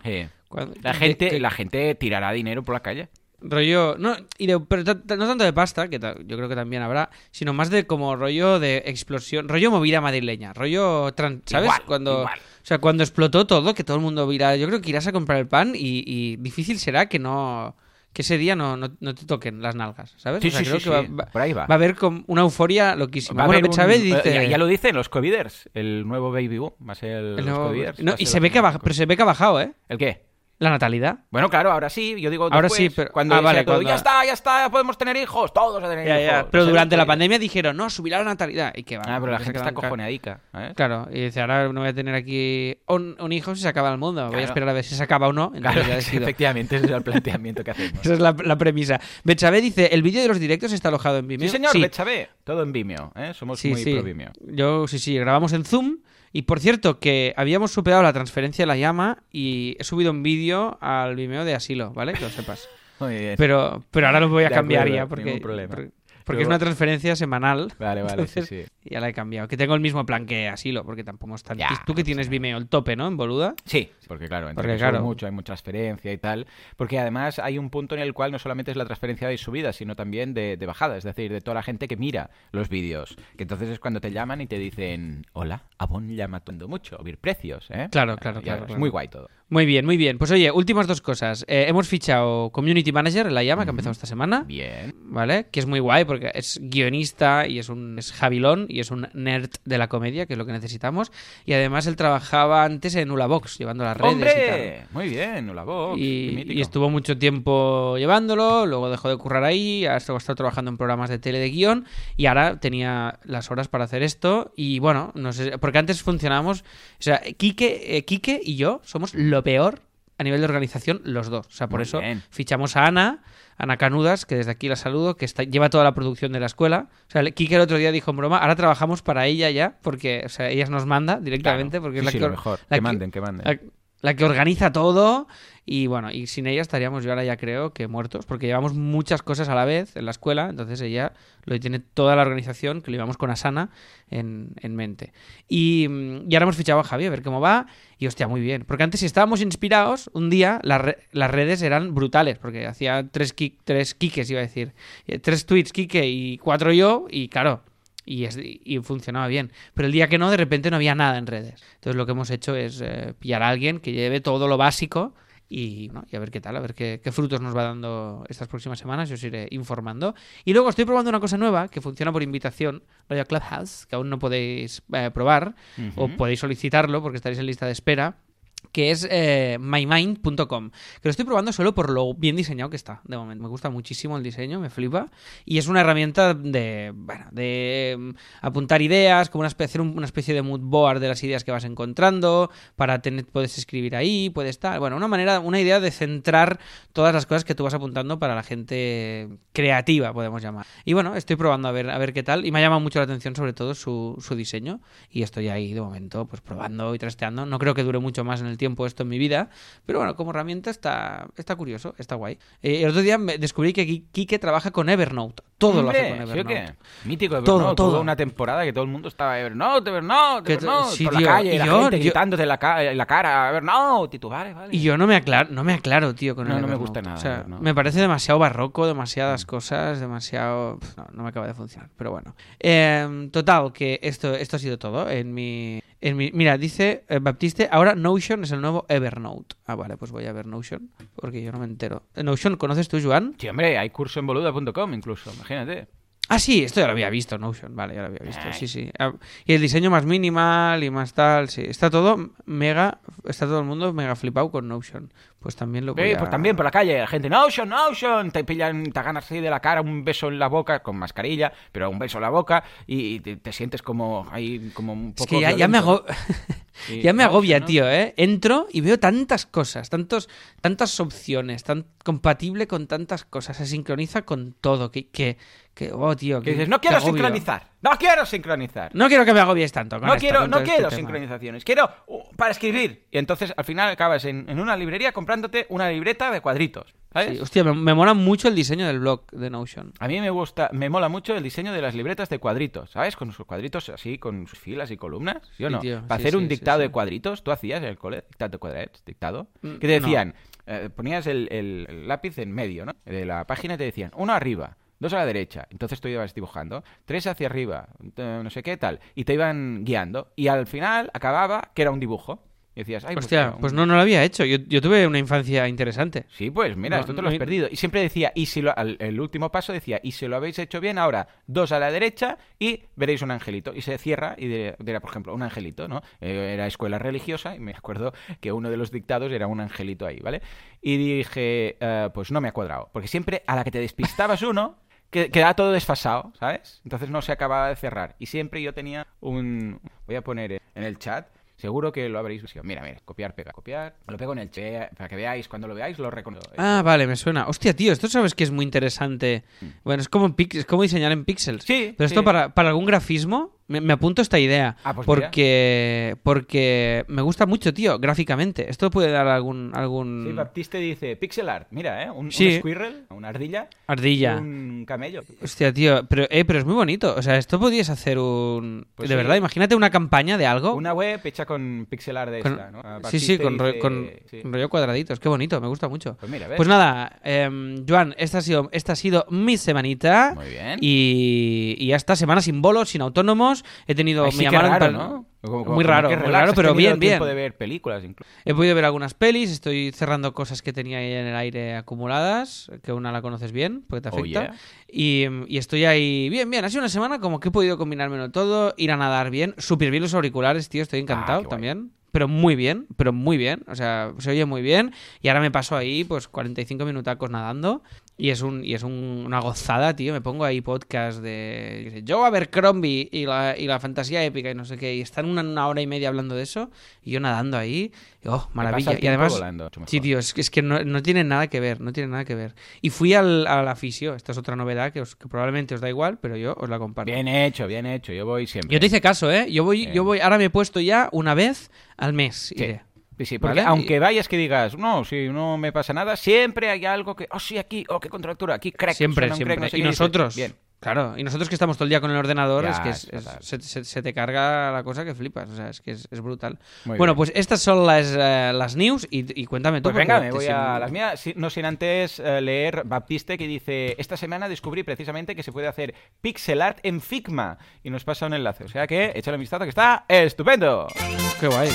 Cuando- La gente, la gente tirará dinero por la calle. Rollo, no, y de- pero no tanto de pasta, que yo creo que también habrá, sino más de como rollo de explosión, rollo movida madrileña, rollo, tran- ¿sabes? Igual, cuando, igual. O sea, cuando explotó todo, que todo el mundo irá, yo creo que irás a comprar el pan y, y difícil será que no, que ese día no, no, no te toquen las nalgas, ¿sabes? Sí, O sea, sí, creo sí, que va, Por ahí va. va a haber como una euforia loquísima. Va bueno, un- Betsabe eh, dice... ya, ya lo dicen los coviders, el nuevo baby boom va a ser el, el nuevo- no, y se ve que ha pero se ve que ha bajado, ¿eh? ¿El qué? La natalidad. Bueno, claro, ahora sí, yo digo Ahora después, sí, pero- cuando ah, vale, todo, cuando- ya está, ya está, ya podemos tener hijos, todos a tener Ya, hijos. ya, Pero durante la pandemia dijeron, no, subirá la natalidad. ¿Y qué va? Ah, pero la gente está cojoneadica. ¿eh? Claro, y dice, ahora no voy a tener aquí un, un hijo si se acaba el mundo. Voy a esperar a ver si se acaba o no. Claro, ya efectivamente, ese es el planteamiento que hacemos. Esa es la, la premisa. Betsabe dice, el vídeo de los directos está alojado en Vimeo. Sí, señor, sí, todo en Vimeo, ¿eh? Somos sí, muy sí. pro Vimeo. Yo, sí, sí, grabamos en Zoom. Y por cierto, que habíamos superado la transferencia de la llama y he subido un vídeo al Vimeo de asilo, ¿vale? Que lo sepas. Muy bien. Pero, pero ahora lo voy a De cambiar acuerdo, ya porque, ningún problema. porque, porque Pero- es una transferencia semanal. Vale, vale, Entonces, sí, sí. Ya la he cambiado. Que tengo el mismo plan que asilo, porque tampoco es tan... Ya, Tú que tienes Vimeo, el tope, ¿no? En boluda. Sí, porque claro, entre Porque, claro. mucho, hay mucha transferencia y tal. Porque además hay un punto en el cual no solamente es la transferencia de subida, sino también de, de bajada, es decir, de toda la gente que mira los vídeos. Que entonces es cuando te llaman y te dicen, hola, Avon llama mucho, oír precios, ¿eh? Claro, claro, claro, claro. Muy guay todo. Muy bien, muy bien. Pues oye, últimas dos cosas. Eh, hemos fichado Community Manager en la llama, que ha empezado esta semana. Bien. ¿Vale? Que es muy guay porque es guionista y es un es jabilón y es un nerd de la comedia, que es lo que necesitamos. Y además él trabajaba antes en Ulabox, llevando las redes y tal. ¡Hombre! Muy bien, hola Vox. Y, y estuvo mucho tiempo llevándolo, luego dejó de currar ahí, ha estado, ha estado trabajando en programas de tele de guion y ahora tenía las horas para hacer esto y bueno, no sé, porque antes funcionábamos, o sea, Quique, eh, Quique y yo somos lo peor a nivel de organización los dos, o sea, por Muy eso bien. fichamos a Ana, Ana Canudas, que desde aquí la saludo, que está, lleva toda la producción de la escuela. O sea, Quique el otro día dijo en broma, ahora trabajamos para ella ya, porque, o sea, ella nos manda directamente, porque es la sí, que, lo or- mejor. la Que manden, que manden. la, la que organiza todo y bueno, y sin ella estaríamos yo ahora ya creo que muertos, porque llevamos muchas cosas a la vez en la escuela, entonces ella lo tiene toda la organización, que lo llevamos con Asana en, en mente. Y, mm, y ahora hemos fichado a Javi a ver cómo va, y hostia, muy bien, porque antes si estábamos inspirados, un día las re- las redes eran brutales, porque hacía tres, tres iba a decir, eh, tres tweets Kike y cuatro yo, y claro, y, es- y funcionaba bien. Pero el día que no, de repente no había nada en redes. Entonces lo que hemos hecho es eh, pillar a alguien que lleve todo lo básico y, ¿no? y a ver qué tal, a ver qué, qué frutos nos va dando estas próximas semanas. Yo os iré informando. Y luego estoy probando una cosa nueva que funciona por invitación, Radio Clubhouse, que aún no podéis eh, probar o podéis solicitarlo porque estaréis en lista de espera que es eh, mymind.com, que lo estoy probando solo por lo bien diseñado que está, de momento. Me gusta muchísimo el diseño, me flipa. Y es una herramienta de, bueno, de mm, apuntar ideas, como una especie, una especie de mood board de las ideas que vas encontrando, para tener, puedes escribir ahí, puedes estar, bueno, una manera, una idea de centrar todas las cosas que tú vas apuntando para la gente creativa, podemos llamar. Y bueno, estoy probando a ver, a ver qué tal, y me ha llamado mucho la atención sobre todo su, su diseño, y estoy ahí de momento, pues probando y trasteando. No creo que dure mucho más en el tiempo esto en mi vida, pero bueno, como herramienta está, está curioso, está guay. Eh, el otro día me descubrí que Quique trabaja con Evernote. Todo lo hace Hombre, con ¿sí Evernote. qué? Mítico Todo, Evernote. todo. Hubo una temporada que todo el mundo estaba Evernote, Evernote, Que- Evernote. sí, por tío, la calle, y la yo- gente yo- gritándote en la, ca- en la cara, Evernote. Y tú, vale, vale. Y yo no me aclaro, no me aclaro, tío, con No, el no me Evernote. gusta nada O sea, Evernote. me parece demasiado barroco, demasiadas cosas, demasiado... No, no me acaba de funcionar, pero bueno. Eh, total, que esto, esto ha sido todo en mi... En mi mira, dice eh, Baptiste, ahora Notion es el nuevo Evernote. Ah, vale, pues voy a ver Notion, porque yo no me entero. Eh, Notion, ¿conoces tú, Joan? Sí, hombre, hay curso en boluda.com incluso, imagínate. Ah, sí, esto ya lo había visto, Notion, vale, ya lo había visto, sí, sí. Ah, Y el diseño más minimal y más tal, sí. Está todo mega, está todo el mundo mega flipado con Notion. Pues también lo voy Eh, a... pues también por la calle, la gente, Notion, Notion, te pillan, te ganas así de la cara un beso en la boca, con mascarilla, pero un beso en la boca, y te, te sientes como ahí, como un poco Es que ya, ya me. Sí, ya me agobia, ¿no? tío, ¿eh? Entro y veo tantas cosas, tantos, tantas opciones, tan compatible con tantas cosas, se sincroniza con todo, que, que, que oh, tío, Que que, dices, no quiero agobio". sincronizar, no quiero sincronizar. No quiero que me agobies tanto con No esto, quiero, con no este quiero tema. sincronizaciones, quiero uh, para escribir. Y entonces al final acabas en, en una librería comprándote una libreta de cuadritos. ¿sabes? Sí, hostia, me, me mola mucho el diseño del blog de Notion. A mí me gusta, me mola mucho el diseño de las libretas de cuadritos, ¿sabes? Con sus cuadritos así, con sus filas y columnas, ¿sí o Sí, no? tío, Para sí, hacer un dictado de cuadritos, tú hacías en el cole, dictado de cuadritos, dictado, Mm, que te decían, eh, ponías el, el- el lápiz en medio, ¿no? De la página y te decían, uno arriba, dos a la derecha, entonces tú ibas dibujando, tres hacia arriba, eh, no sé qué tal, y te iban guiando, y al final acababa que era un dibujo. Y decías, ay, pues Hostia, pues un- no, no lo había hecho. Yo, yo tuve una infancia interesante. Sí, pues mira, No, esto te lo has perdido. Y siempre decía, y si lo, al- el último paso decía, y si lo habéis hecho bien, ahora dos a la derecha y veréis un angelito. Y se cierra y dirá, por ejemplo, un angelito, ¿no? Eh, era escuela religiosa y me acuerdo que uno de los dictados era un angelito ahí, ¿vale? Y dije, eh, pues no me ha cuadrado. Porque siempre a la que te despistabas uno, que- quedaba todo desfasado, ¿sabes? Entonces no se acababa de cerrar. Y siempre yo tenía un... Voy a poner en el chat. Seguro que lo habréis visto. Mira, mira, copiar, pegar, copiar. Lo pego en el chat para que veáis. Cuando lo veáis, lo reconozco. Ah, vale, me suena. Hostia, tío, esto sabes que es muy interesante. Bueno, es como, en es como diseñar en píxeles. Mm. Sí, Pero esto sí. para, para algún grafismo, me, me apunto esta idea. Ah, pues mira. porque, porque me gusta mucho, tío, gráficamente. Esto puede dar algún, algún Sí, Baptiste dice pixel art. Mira, ¿eh? Un, squirrel, una ardilla. ardilla. Un camello. Hostia, tío, pero, eh, pero es muy bonito. O sea, esto podrías hacer un... Pues de sí. verdad, imagínate una campaña de algo. Una web hecha con pixel art de con- esta, ¿no? Sí, sí, con, ro- dice- con sí. rollo cuadraditos. Qué bonito, me gusta mucho. Pues mira, ¿ves? Pues nada, em, Joan, esta ha, sido, esta ha sido mi semanita. Muy bien. Y, y ya está, semana sin bolos, sin autónomos. Años. He tenido. Ay, me sí, qué llamaron raro, pal- ¿no? Como- como- Muy raro, muy raro, pero bien, bien. de ver películas incluso. He podido ver algunas pelis, estoy cerrando cosas que tenía ahí en el aire acumuladas, que una la conoces bien, porque te Oh, afecta. yeah. y, y estoy ahí bien, bien. Ha sido una semana como que he podido combinármelo todo, ir a nadar bien, súper bien los auriculares, tío, estoy encantado Ah, también. Pero muy bien, pero muy bien. O sea, se oye muy bien. Y ahora me paso ahí, pues, 45 minutacos nadando. Y es un y es un- una gozada, tío. Me pongo ahí podcast de Joe Abercrombie y la, y la fantasía épica y no sé qué. Y están una, una hora y media hablando de eso. Y yo nadando ahí. y, oh, maravilla. Y además, volando, Sí, tío, es, que- es que no, no tiene nada que ver, no tiene nada que ver. Y fui al, a la fisio, esta es otra novedad que, os- que probablemente os da igual, pero yo os la comparto. Bien hecho, bien hecho. Yo voy siempre. Yo te hice caso, ¿eh? Yo voy, Bien. yo voy, ahora me he puesto ya una vez al mes. Sí. iré. Sí, sí, porque ¿Vale? aunque vayas que digas, no, si no me pasa nada, siempre hay algo que, oh, sí, aquí, oh, qué contractura, aquí, crack. Siempre, siempre. crack, no sé y dices, nosotros, Bien. claro, y nosotros que estamos todo el día con el ordenador, Ya, es que es- es se, se- se te carga la cosa que flipas, o sea, es que es, es brutal. Muy bueno, bien. pues estas son las, eh, las news y, y cuéntame tú. Pues venga, me voy sin- a las mías, no sin antes eh, leer Baptiste que dice, esta semana descubrí precisamente que se puede hacer pixel art en Figma y nos pasa un enlace, o sea que échale un vistazo que está estupendo. Qué guay.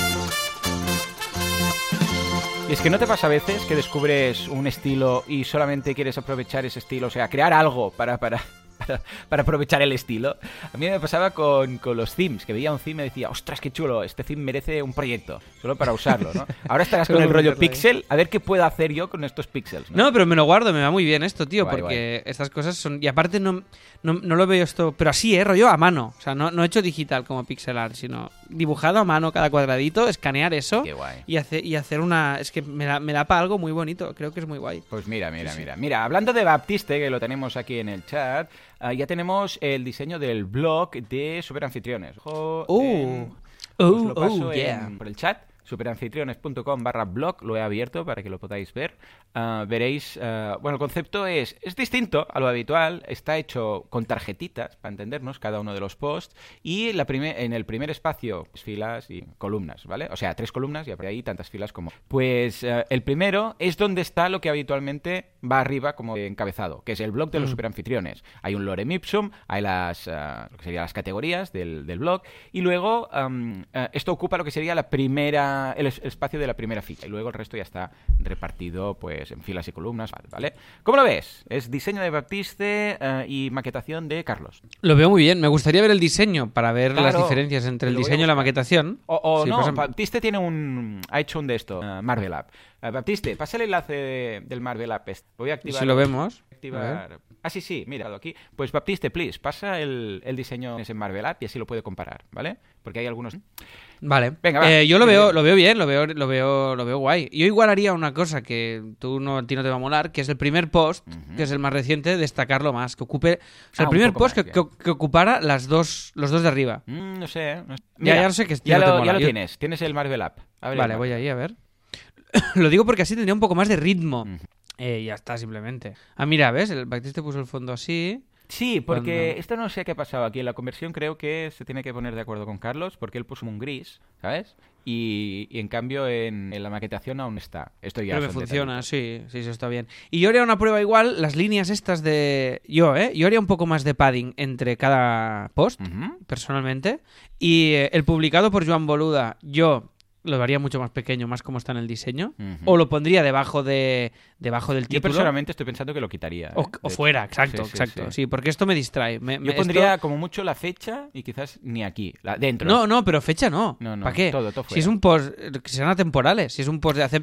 Y es que no te pasa a veces que descubres un estilo y solamente quieres aprovechar ese estilo, o sea, crear algo para, para, para, para aprovechar el estilo. A mí me pasaba con, con los themes, que veía un theme y decía, ostras, qué chulo, este theme merece un proyecto, solo para usarlo, ¿no? Ahora estarás con el rollo pixel, a ver qué puedo hacer yo con estos pixels. ¿no? No, pero me lo guardo, me va muy bien esto, tío, Guay, porque estas cosas son... Y aparte no, no, no lo veo esto... Pero así, ¿eh? Rollo a mano. O sea, no, no hecho digital como pixel art, sino dibujado a mano cada cuadradito, escanear eso Qué guay. y, hacer y hacer una... Es que me da, me da para algo muy bonito, creo que es muy guay. Pues mira, mira, mira. Mira, hablando de Baptiste, que lo tenemos aquí en el chat, ah, ya tenemos el diseño del blog de Superanfitriones. Ojo, Uh. en- Oh, os lo paso oh, en- yeah. por el chat. Superanfitriones.com barra blog, lo he abierto para que lo podáis ver. Ah, veréis, ah, bueno, el concepto es, es distinto a lo habitual, está hecho con tarjetitas, para entendernos, cada uno de los posts, y la en el primer espacio, pues, filas y columnas, ¿vale? O sea, tres columnas y por ahí tantas filas como... Pues ah, el primero es donde está lo que habitualmente va arriba como encabezado, que es el blog de los superanfitriones. Hay un lorem ipsum, hay las, lo que serían las categorías del, del blog, y luego esto ocupa lo que sería la primera, el, es- el espacio de la primera fila, y luego el resto ya está repartido pues en filas y columnas, ¿vale? ¿Cómo lo ves? Es diseño de Baptiste eh, y maquetación de Carlos. Lo veo muy bien. Me gustaría ver el diseño para ver las diferencias entre el diseño y la maquetación. O, o Sí, no, Baptiste tiene un. Ha hecho un de esto, eh, Marvel App. Eh, Baptiste, pasa el enlace de- del Marvel App. Voy a activar. si lo vemos. Activar- Ah, sí, sí, mira, aquí. Pues Baptiste, please, pasa el, el diseño en Marvel App y así lo puede comparar, ¿vale? Porque hay algunos. Vale. Venga, va. Eh, yo lo veo, lo veo bien, lo veo, lo veo, lo veo guay. Yo igual haría una cosa que tú no, a ti no te va a molar, que es el primer post, que es el más reciente, destacarlo más, que ocupe, o sea, Ah, el primer post más, que, bien. que- que ocupara las dos, los dos de arriba. Mm, no sé. No sé. Ya- ya lo sé que ya no te lo, mola. ya lo Yo- tienes. Tienes el Marvel App. Vale, voy ahí a ver. lo digo porque así tendría un poco más de ritmo. Eh, ya está, simplemente. Ah, mira, ¿ves? El Baptiste puso el fondo así. Sí, porque Cuando- esto no sé qué ha pasado aquí en la conversión. Creo que se tiene que poner de acuerdo con Carlos porque él puso un gris, ¿sabes? Y, y en cambio en, en la maquetación aún está. Esto ya Pero me funciona, detallitos. sí, sí, eso está bien. Y yo haría una prueba igual, las líneas estas de... Yo, ¿eh? Yo haría un poco más de padding entre cada post, personalmente. Y eh, el publicado por Joan Boluda, yo lo haría mucho más pequeño, más como está en el diseño. O lo pondría debajo de debajo del Yo título. personalmente estoy pensando que lo quitaría. O, ¿eh? o fuera, exacto, Sí, exacto. sí. Sí, porque esto me distrae. Me- me- Yo esto- pondría como mucho la fecha y quizás ni aquí, la, dentro. No, no, pero fecha no. No, no, ¿Para qué? todo, todo si fuera. es un post eh, que sean atemporales, si es un post de sí.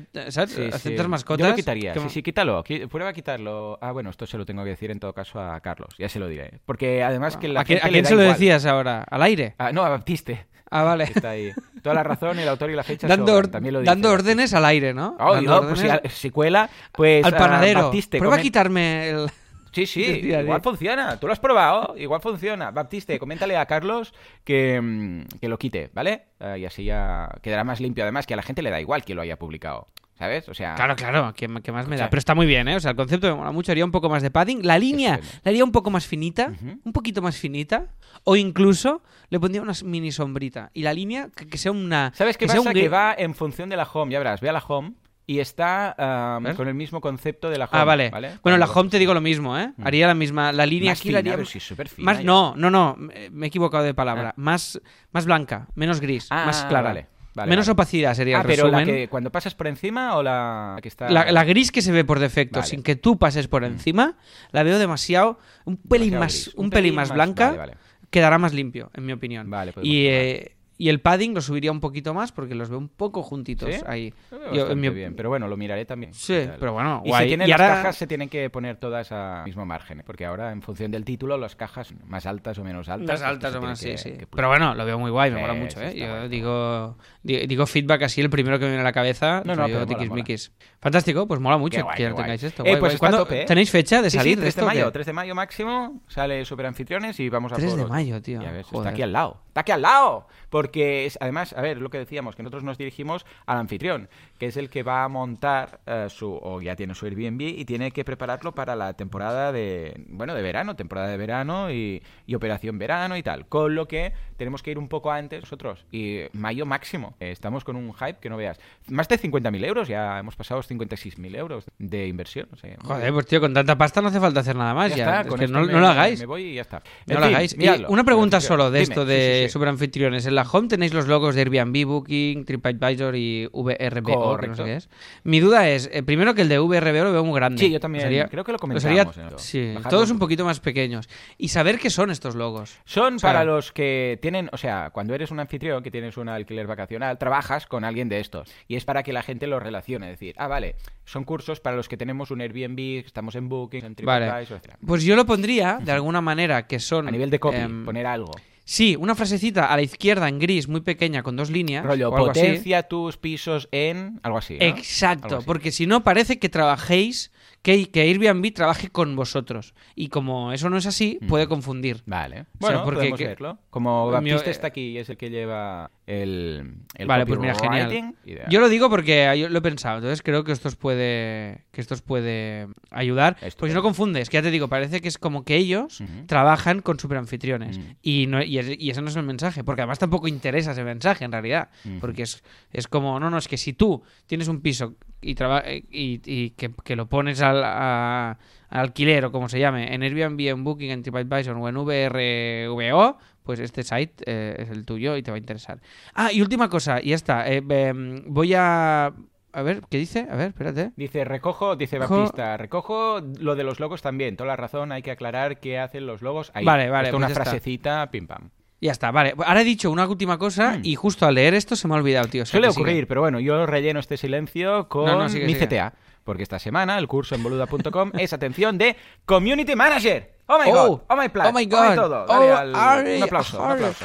aceptas mascotas. Yo lo quitaría. que- Sí, sí, quítalo. Prueba a quitarlo. Ah, bueno, esto se lo tengo que decir en todo caso a Carlos. Ya se lo diré. Porque además que la ¿A gente a le quién da se lo igual. decías ahora? ¿Al aire? Ah, no, a Baptiste. Ah, vale. Está ahí. Toda la razón, el autor y la fecha dando sobran, también lo dando órdenes al aire, ¿no? Oh, no, pues si, cuela, pues al ah, panadero. Baptiste, Prueba a quitarme el... Sí, sí, igual funciona. Tú lo has probado, igual funciona. Baptiste, coméntale a Carlos que, mm, que lo quite, ¿vale? Eh, y así ya quedará más limpio. Además, que a la gente le da igual quién lo haya publicado, ¿sabes? O sea, Claro, claro, que, que más me da. Pero está muy bien, ¿eh? O sea, el concepto me mola mucho. Haría un poco más de padding. La línea la haría un poco más finita, un poquito más finita. O incluso le pondría una mini sombrita. Y la línea que, que sea una... ¿sabes qué que sea pasa? un Que va en función de la home. Ya verás, ve a la home y está ah, ¿Ves? con el mismo concepto de la home. Ah, vale. Bueno, la home te digo lo mismo, ¿eh? Mm. Haría la misma. La línea Más aquí la fina, haría. sí, Más, no, no, no. me- he equivocado de palabra. Más, más blanca, menos gris, Ah, más clara. vale, vale, menos vale. opacidad sería Ah, el pero la resumen. que cuando pasas por encima o la que está... La, la gris que se ve por defecto, Vale. sin que tú pases por encima, la veo demasiado. Un pelín Demasiado más, gris. un pelín más blanca. Vale, vale. Quedará más limpio, en mi opinión. Vale, podemos y, probar. eh, y el padding lo subiría un poquito más porque los veo un poco juntitos ¿Sí? ahí. Lo veo Yo, en bastante mi op- bien, pero bueno, lo miraré también. Sí, ¿Qué tal? pero bueno, Y guay. si tienen Y las ahora- cajas, se tienen que poner todas a mismo margen, ¿eh? porque ahora, en función del título, las cajas más altas o menos altas. Más pues altas se o más, sí, que- sí. que Pero bueno, lo veo muy guay, me Sí, mola mucho, sí, ¿eh? está Yo guay. digo, di- digo feedback así, el primero que me viene a la cabeza. No, no, pero mola, tiquismiquis. Fantástico, pues mola mucho guay, que tengáis esto. Eh, guay, pues guay. está a ¿Cuándo- tope, ¿eh? ¿Tenéis fecha de Sí, salir sí, de 3 esto? de o qué? mayo, 3 de mayo máximo, sale Super Anfitriones y vamos a 3 por de mayo, tío. Ya ves, está aquí al lado. Está aquí al lado. Porque es, además, a ver, lo que decíamos, que nosotros nos dirigimos al anfitrión, que es el que va a montar eh, su, o ya tiene su Airbnb y tiene que prepararlo para la temporada de, bueno, de verano, temporada de verano y, y operación verano y tal. Con lo que tenemos que ir un poco antes nosotros. Y mayo máximo. Eh, estamos con un hype que no veas. Más de 50.000 euros, ya hemos pasado los 56.000 euros de inversión. o sea, Joder, pues tío, con tanta pasta no hace falta hacer nada más. ya Ya, está, Es con que no, me- no lo hagáis. Me voy y ya está. No En lo fin, hagáis. Miradlo. una pregunta solo de Dime. esto Sí, de sí, sí. superanfitriones. En la home tenéis los logos de Airbnb, Booking, TripAdvisor y VRBO, que no Correcto. sé qué es. Mi duda es, eh, primero que el de VRBO lo veo muy grande. Sí, yo también. Sería- Creo que lo sería- comentamos. ¿eh? sí, todos un poquito más pequeños. Y saber qué son estos logos. Son O sea- para los que tienen, o sea, cuando eres un anfitrión que tienes un alquiler vacacional, trabajas con alguien de estos. Y es para que la gente los relacione. Es decir, ah, vale, son cursos para los que tenemos un Airbnb, estamos en Booking, en Vale. TripAdvisor, etcétera. Pues yo lo pondría de alguna manera que son... A nivel de copy, em, poner algo. Sí, una frasecita a la izquierda en gris, muy pequeña, con dos líneas. Rollo, o algo así. potencia tus pisos en... Algo así, ¿no? Exacto, Algo así. porque si no parece que trabajéis, que, que Airbnb trabaje con vosotros. Y como eso no es así, Mm. puede confundir. Vale. Bueno, porque podemos que- verlo. Como Baptiste eh, está aquí y es el que lleva el, el vale, pues mira, genial. Yo lo digo porque yo lo he pensado, entonces creo que esto os puede, que esto os puede ayudar. Si Estupendo. no confundes, que ya te digo, parece que es como que ellos trabajan con superanfitriones. Mm. Y, no, y, es- y ese no es el mensaje, porque además tampoco interesa ese mensaje en realidad. Porque es, es como, no, no, es que si tú tienes un piso y, traba- y, y que, que lo pones al, a- al alquiler o como se llame, en Airbnb, en Booking, en TripAdvisor o en VRVO, pues este site eh, es el tuyo y te va a interesar. Ah, y última cosa, y ya está. eh, em, voy a... A ver, ¿qué dice? A ver, espérate. Dice, recojo, dice Recojo- Baptista, recojo lo de los logos también. Toda la razón, hay que aclarar qué hacen los logos ahí. Vale, vale, pues una está. frasecita, pim pam. Ya está, vale. Ahora he dicho una última cosa Mm. y justo al leer esto se me ha olvidado, tío. O sea, Suele sigue. ocurrir, pero bueno, yo relleno este silencio con No, no, sigue, mi sigue. CTA. Porque esta semana el curso en boluda.com es atención de Community Manager. Oh my Oh, god, oh my plan, oh my God, todo. Dale oh, al- Ari, un aplauso, un aplauso.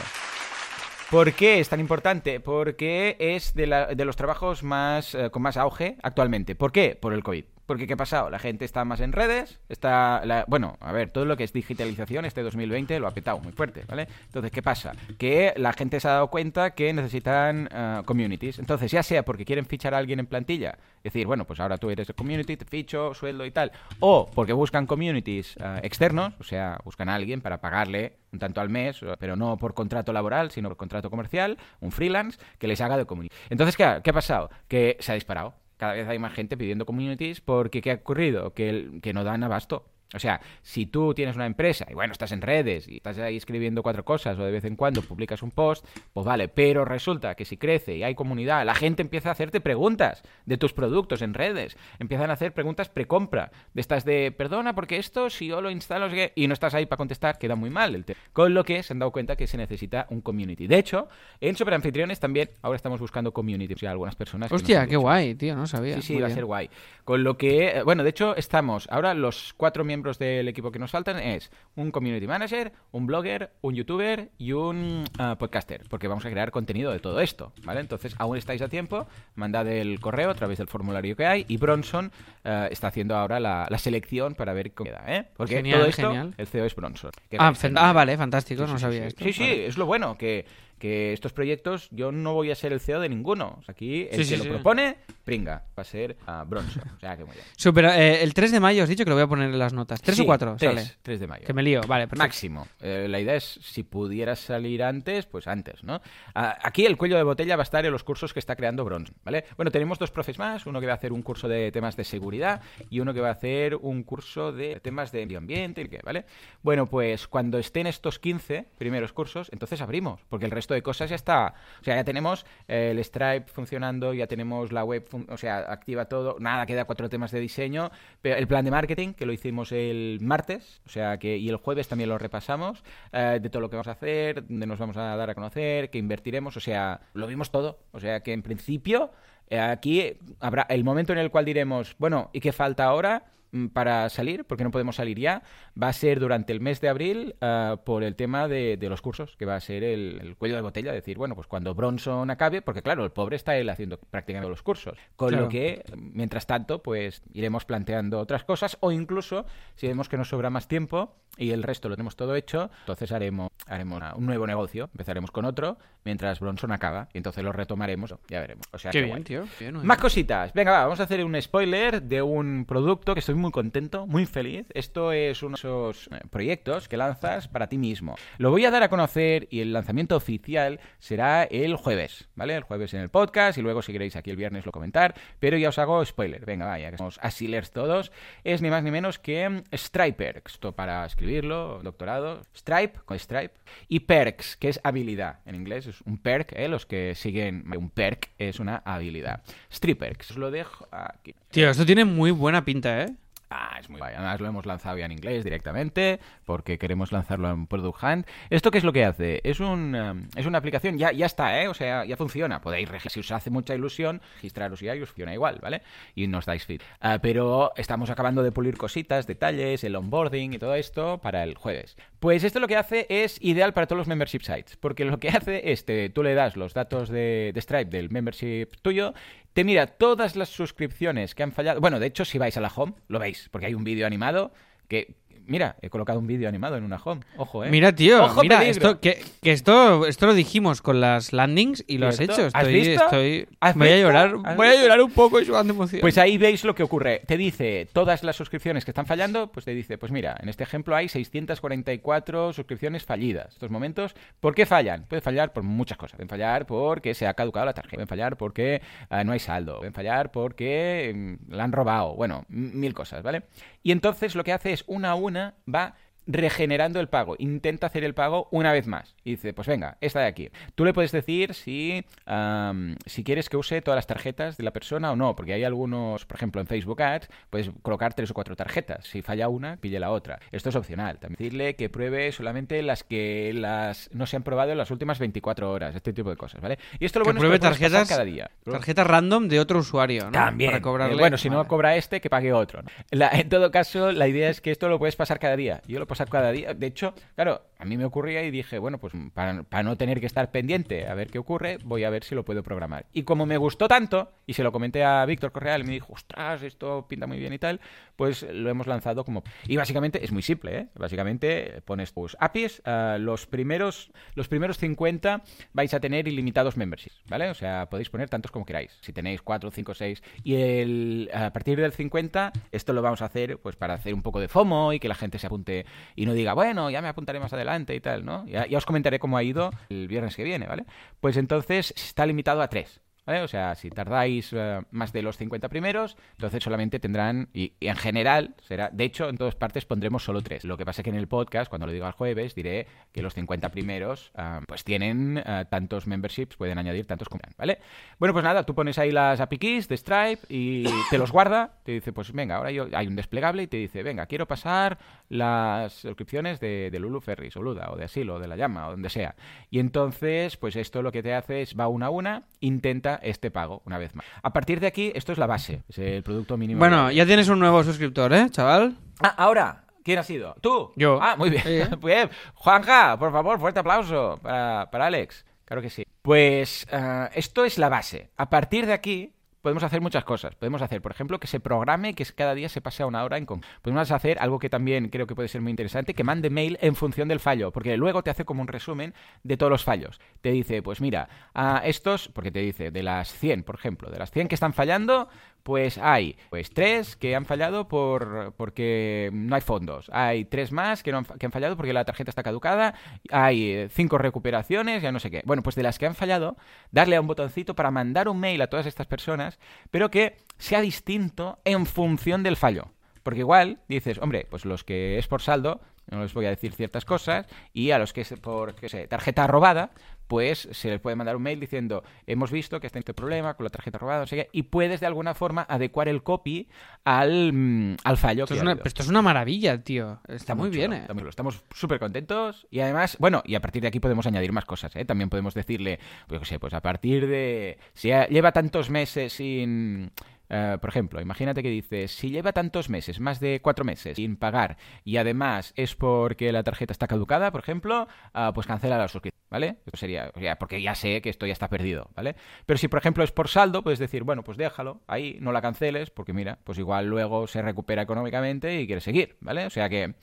¿Por qué es tan importante? Porque es de, la- de los trabajos más eh, con más auge actualmente. ¿Por qué? Por el COVID. Porque ¿qué ha pasado? La gente está más en redes, está... la- bueno, a ver, todo lo que es digitalización este 2020 lo ha petado muy fuerte, ¿vale? Entonces, ¿qué pasa? Que la gente se ha dado cuenta que necesitan eh, communities. Entonces, ya sea porque quieren fichar a alguien en plantilla, es decir, bueno, pues ahora tú eres el community, te ficho, sueldo y tal, o porque buscan communities eh, externos, o sea, buscan a alguien para pagarle un tanto al mes, pero no por contrato laboral, sino por contrato comercial, un freelance, que les haga de community. Entonces, ¿qué, qué ha pasado? Que se ha disparado. Cada vez hay más gente pidiendo communities porque ¿qué ha ocurrido? Que, que no dan abasto. O sea, si tú tienes una empresa y bueno, estás en redes y estás ahí escribiendo cuatro cosas o de vez en cuando publicas un post, pues vale, pero resulta que si crece y hay comunidad, la gente empieza a hacerte preguntas de tus productos en redes, empiezan a hacer preguntas precompra, de estas de, perdona, porque esto si yo lo instalo no sé qué", y no estás ahí para contestar, queda muy mal el tema. Con lo que se han dado cuenta que se necesita un community. De hecho, en Superanfitriones también ahora estamos buscando community, o sea, algunas personas... Hostia, qué guay, tío, no sabía. Sí, sí, Muy va a ser guay. Con lo que, eh, bueno, de hecho, estamos, ahora los cuatro miembros del equipo que nos faltan es un community manager, un blogger, un youtuber y un ah, podcaster, porque vamos a crear contenido de todo esto, ¿vale? Entonces, aún estáis a tiempo, mandad el correo a través del formulario que hay y Bronson eh, está haciendo ahora la, la selección para ver cómo queda, ¿eh? Porque Genial, todo esto, genial. el CEO es Bronson. Ah, ah, vale, fantástico, Sí, no sí, sabía sí. esto. Sí, sí, Vale. es lo bueno, que, que estos proyectos yo no voy a ser el CEO de ninguno. O sea, aquí el Sí, que sí, lo sí. propone, pringa, va a ser a Bronson. O sea, que muy bien. Super, eh, el 3 de mayo has dicho que lo voy a poner en las notas. ¿3 Sí, o 4? tres, Sale. 3 de mayo. Que me lío, vale, perfecto. Máximo. Eh, la idea es, si pudieras salir antes, pues antes, ¿no? Ah, aquí el cuello de botella va a estar en los cursos que está creando Bronson, ¿vale? Bueno, tenemos dos profes más, uno que va a hacer un curso de temas de seguridad y uno que va a hacer un curso de temas de medio ambiente, ¿qué? ¿vale? Bueno, pues cuando estén estos 15 primeros cursos, entonces abrimos, porque el resto de cosas ya está, o sea, ya tenemos eh, el Stripe funcionando, ya tenemos la web, o sea, activa todo, nada, queda cuatro temas de diseño, pero el plan de marketing, que lo hicimos el martes, o sea, que y el jueves también lo repasamos, eh, de todo lo que vamos a hacer, de nos vamos a dar a conocer, que invertiremos, o sea, lo vimos todo, o sea, que en principio eh, aquí habrá el momento en el cual diremos, bueno, ¿y qué falta ahora? Mm, para salir, porque no podemos salir ya, va a ser durante el mes de abril ah, por el tema de, de los cursos, que va a ser el, el cuello de botella, decir, bueno, pues cuando Bronson acabe, porque claro, el pobre está él haciendo practicando los cursos, con Claro. lo que, mientras tanto, pues iremos planteando otras cosas, o incluso, si vemos que nos sobra más tiempo y el resto lo tenemos todo hecho, entonces haremos, haremos un nuevo negocio, empezaremos con otro, mientras Bronson acaba, y entonces lo retomaremos, ya veremos. O sea, Qué bien, guay. tío. Bien, Más bien. cositas. Venga, va, vamos a hacer un spoiler de un producto que estoy muy contento, muy feliz. Esto es uno de esos eh, proyectos que lanzas para ti mismo. Lo voy a dar a conocer y el lanzamiento oficial será el jueves, ¿vale? El jueves en el podcast y luego si queréis aquí el viernes lo comentar. Pero ya os hago spoiler. Venga, vaya, que somos asilers todos. Es ni más ni menos que Striper. Esto para escribirlo, doctorado. Stripe, con Stripe. Y Perks, que es habilidad. En inglés es un perk, ¿eh? Los que siguen un perk es una habilidad. Striperks, os lo dejo aquí. Tío, esto tiene muy buena pinta, ¿eh? Ah, es muy guay. Además lo hemos lanzado ya en inglés directamente porque queremos lanzarlo en Product Hunt. ¿Esto qué es lo que hace? Es, un, um, es una aplicación, ya, ya está, ¿eh? O sea, ya funciona. Podéis registrar, si os hace mucha ilusión, registraros ya y os funciona igual, ¿vale? Y nos dais feed. Ah, pero estamos acabando de pulir cositas, detalles, el onboarding y todo esto para el jueves. Pues esto lo que hace es ideal para todos los membership sites, porque lo que hace es, te- tú le das los datos de, de Stripe del membership tuyo, te mira todas las suscripciones que han fallado. Bueno, de hecho, si vais a la home, lo veis, porque hay un vídeo animado que... Mira, he colocado un vídeo animado en una home. Ojo, ¿eh? Mira, tío, Ojo, mira, peligro. esto, que, que esto, esto lo dijimos con las landings y lo ¿Y has hecho. ¿Has Estoy, visto? estoy, ¿Has voy a llorar, ¿Has voy a llorar un poco y sudando emoción. Pues ahí veis lo que ocurre. Te dice todas las suscripciones que están fallando, pues te dice, pues mira, en este ejemplo hay 644 suscripciones fallidas. Estos momentos, ¿por qué fallan? Puede fallar por muchas cosas. Pueden fallar porque se ha caducado la tarjeta, pueden fallar porque ah, no hay saldo, pueden fallar porque mm, la han robado, bueno, mil cosas, ¿vale? Y entonces lo que hace es una a una va regenerando el pago. Intenta hacer el pago una vez más. Y dice, pues venga, esta de aquí. Tú le puedes decir si, am, si quieres que use todas las tarjetas de la persona o no, porque hay algunos, por ejemplo, en Facebook Ads, puedes colocar tres o cuatro tarjetas. Si falla una, pille la otra. Esto es opcional. También decirle que pruebe solamente las que las no se han probado en las últimas 24 horas. Este tipo de cosas, ¿vale? Y esto lo que bueno pruebe es que lo tarjetas, cada día. tarjetas random de otro usuario, ¿no? También. Para cobrarle. Eh, bueno, si no cobra este, que pague otro. ¿no? La- en todo caso, la idea es que esto lo puedes pasar cada día. Yo lo paso cada día. De hecho, claro, a mí me ocurría y dije, bueno, pues para, no tener que estar pendiente a ver qué ocurre, voy a ver si lo puedo programar. Y como me gustó tanto, y se lo comenté a Víctor Correal, y me dijo, ostras, esto pinta muy bien y tal, pues lo hemos lanzado como... Y básicamente es muy simple, ¿eh? Básicamente pones tus APIs, ah, los primeros los primeros 50 vais a tener ilimitados memberships, ¿vale? O sea, podéis poner tantos como queráis. Si tenéis 4, 5, 6 y el, a partir del 50 esto lo vamos a hacer pues para hacer un poco de FOMO y que la gente se apunte y no diga, bueno, ya me apuntaré más adelante y tal, ¿no? Ya, os comentaré cómo ha ido el viernes que viene, ¿vale? Pues entonces está limitado a 3. ¿Vale? O sea, si tardáis eh, más de los 50 primeros, entonces solamente tendrán, y, en general será, de hecho, en todas partes pondremos solo tres. Lo que pasa es que en el podcast, cuando lo diga el jueves, diré que los 50 primeros, ah, pues tienen ah, tantos memberships, pueden añadir tantos como ¿vale? Bueno, pues nada, tú pones ahí las API de Stripe y te los guarda, te dice, pues venga, ahora yo, hay un desplegable y te dice, venga, quiero pasar las suscripciones de, de Lulu Ferris o Luda o de Asilo, o de La Llama o donde sea. Y entonces, pues esto lo que te hace es va una a una, intenta este pago una vez más. A partir de aquí, esto es la base, es el producto mínimo. Bueno, de- ya tienes un nuevo suscriptor, ¿eh, chaval? Ah, ahora, ¿quién ha sido? ¿Tú? Yo. Ah, muy bien. Muy bien. Juanja, por favor, fuerte aplauso para, para Alex. Claro que sí. Pues ah, esto es la base. A partir de aquí podemos hacer muchas cosas. Podemos hacer, por ejemplo, que se programe que cada día se pase a una hora en con. Podemos hacer algo que también creo que puede ser muy interesante, que mande mail en función del fallo, porque luego te hace como un resumen de todos los fallos. Te dice, pues mira, a estos, porque te dice, de las 100, por ejemplo, de las 100 que están fallando, pues hay pues tres que han fallado por porque no hay fondos. Hay tres más que, no han, han fallado porque la tarjeta está caducada. Hay eh, cinco recuperaciones, ya no sé qué. Bueno, pues de las que han fallado, darle a un botoncito para mandar un mail a todas estas personas, pero que sea distinto en función del fallo. Porque igual dices, hombre, pues los que es por saldo, no les voy a decir ciertas cosas, y a los que es por, qué sé, tarjeta robada, pues se les puede mandar un mail diciendo, hemos visto que está este problema con la tarjeta robada, no sé qué, y puedes de alguna forma adecuar el copy al, mm, al fallo Esto que es, una, pero esto es una maravilla, tío. Está, muy chulo, bien, eh. está muy chulo. Estamos súper contentos y además, bueno, y a partir de aquí podemos añadir más cosas, ¿eh? También podemos decirle, pues qué sé, pues a partir de... Si ha- lleva tantos meses sin... eh, por ejemplo, imagínate que dices, si lleva tantos meses, más de cuatro meses, sin pagar, y además es porque la tarjeta está caducada, por ejemplo, ah, pues cancela la suscripción, ¿vale? Eso sería, porque ya sé que esto ya está perdido, ¿vale? Pero si, por ejemplo, es por saldo, puedes decir, bueno, pues déjalo, ahí no la canceles, porque mira, pues igual luego se recupera económicamente y quiere seguir, ¿vale? O sea que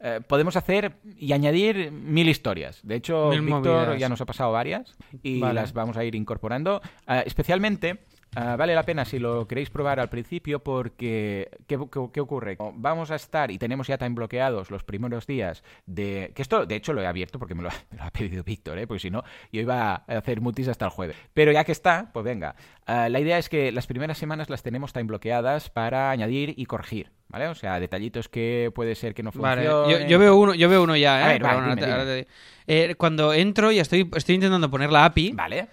eh, podemos hacer y añadir mil historias. De hecho, Mil Víctor movidas. ya nos ha pasado varias y Vale. las vamos a ir incorporando. Eh, especialmente, eh, vale la pena si lo queréis probar al principio porque, ¿qué, qué- qué ocurre? Vamos a estar y tenemos ya time bloqueados los primeros días de... Que esto, de hecho, lo he abierto porque me lo, ha- me lo ha pedido Víctor, ¿eh? porque si no, yo iba a hacer mutis hasta el jueves. Pero ya que está, pues venga. Eh, la idea es que las primeras semanas las tenemos time bloqueadas para añadir y corregir, ¿vale? O sea, detallitos que puede ser que no Vale, funcionen. yo, yo veo uno, yo veo uno ya, ¿eh? A ver, Pero va, bueno, dime, ahora te- dime. ahora te- eh, cuando entro y estoy, estoy intentando poner la API, Vale.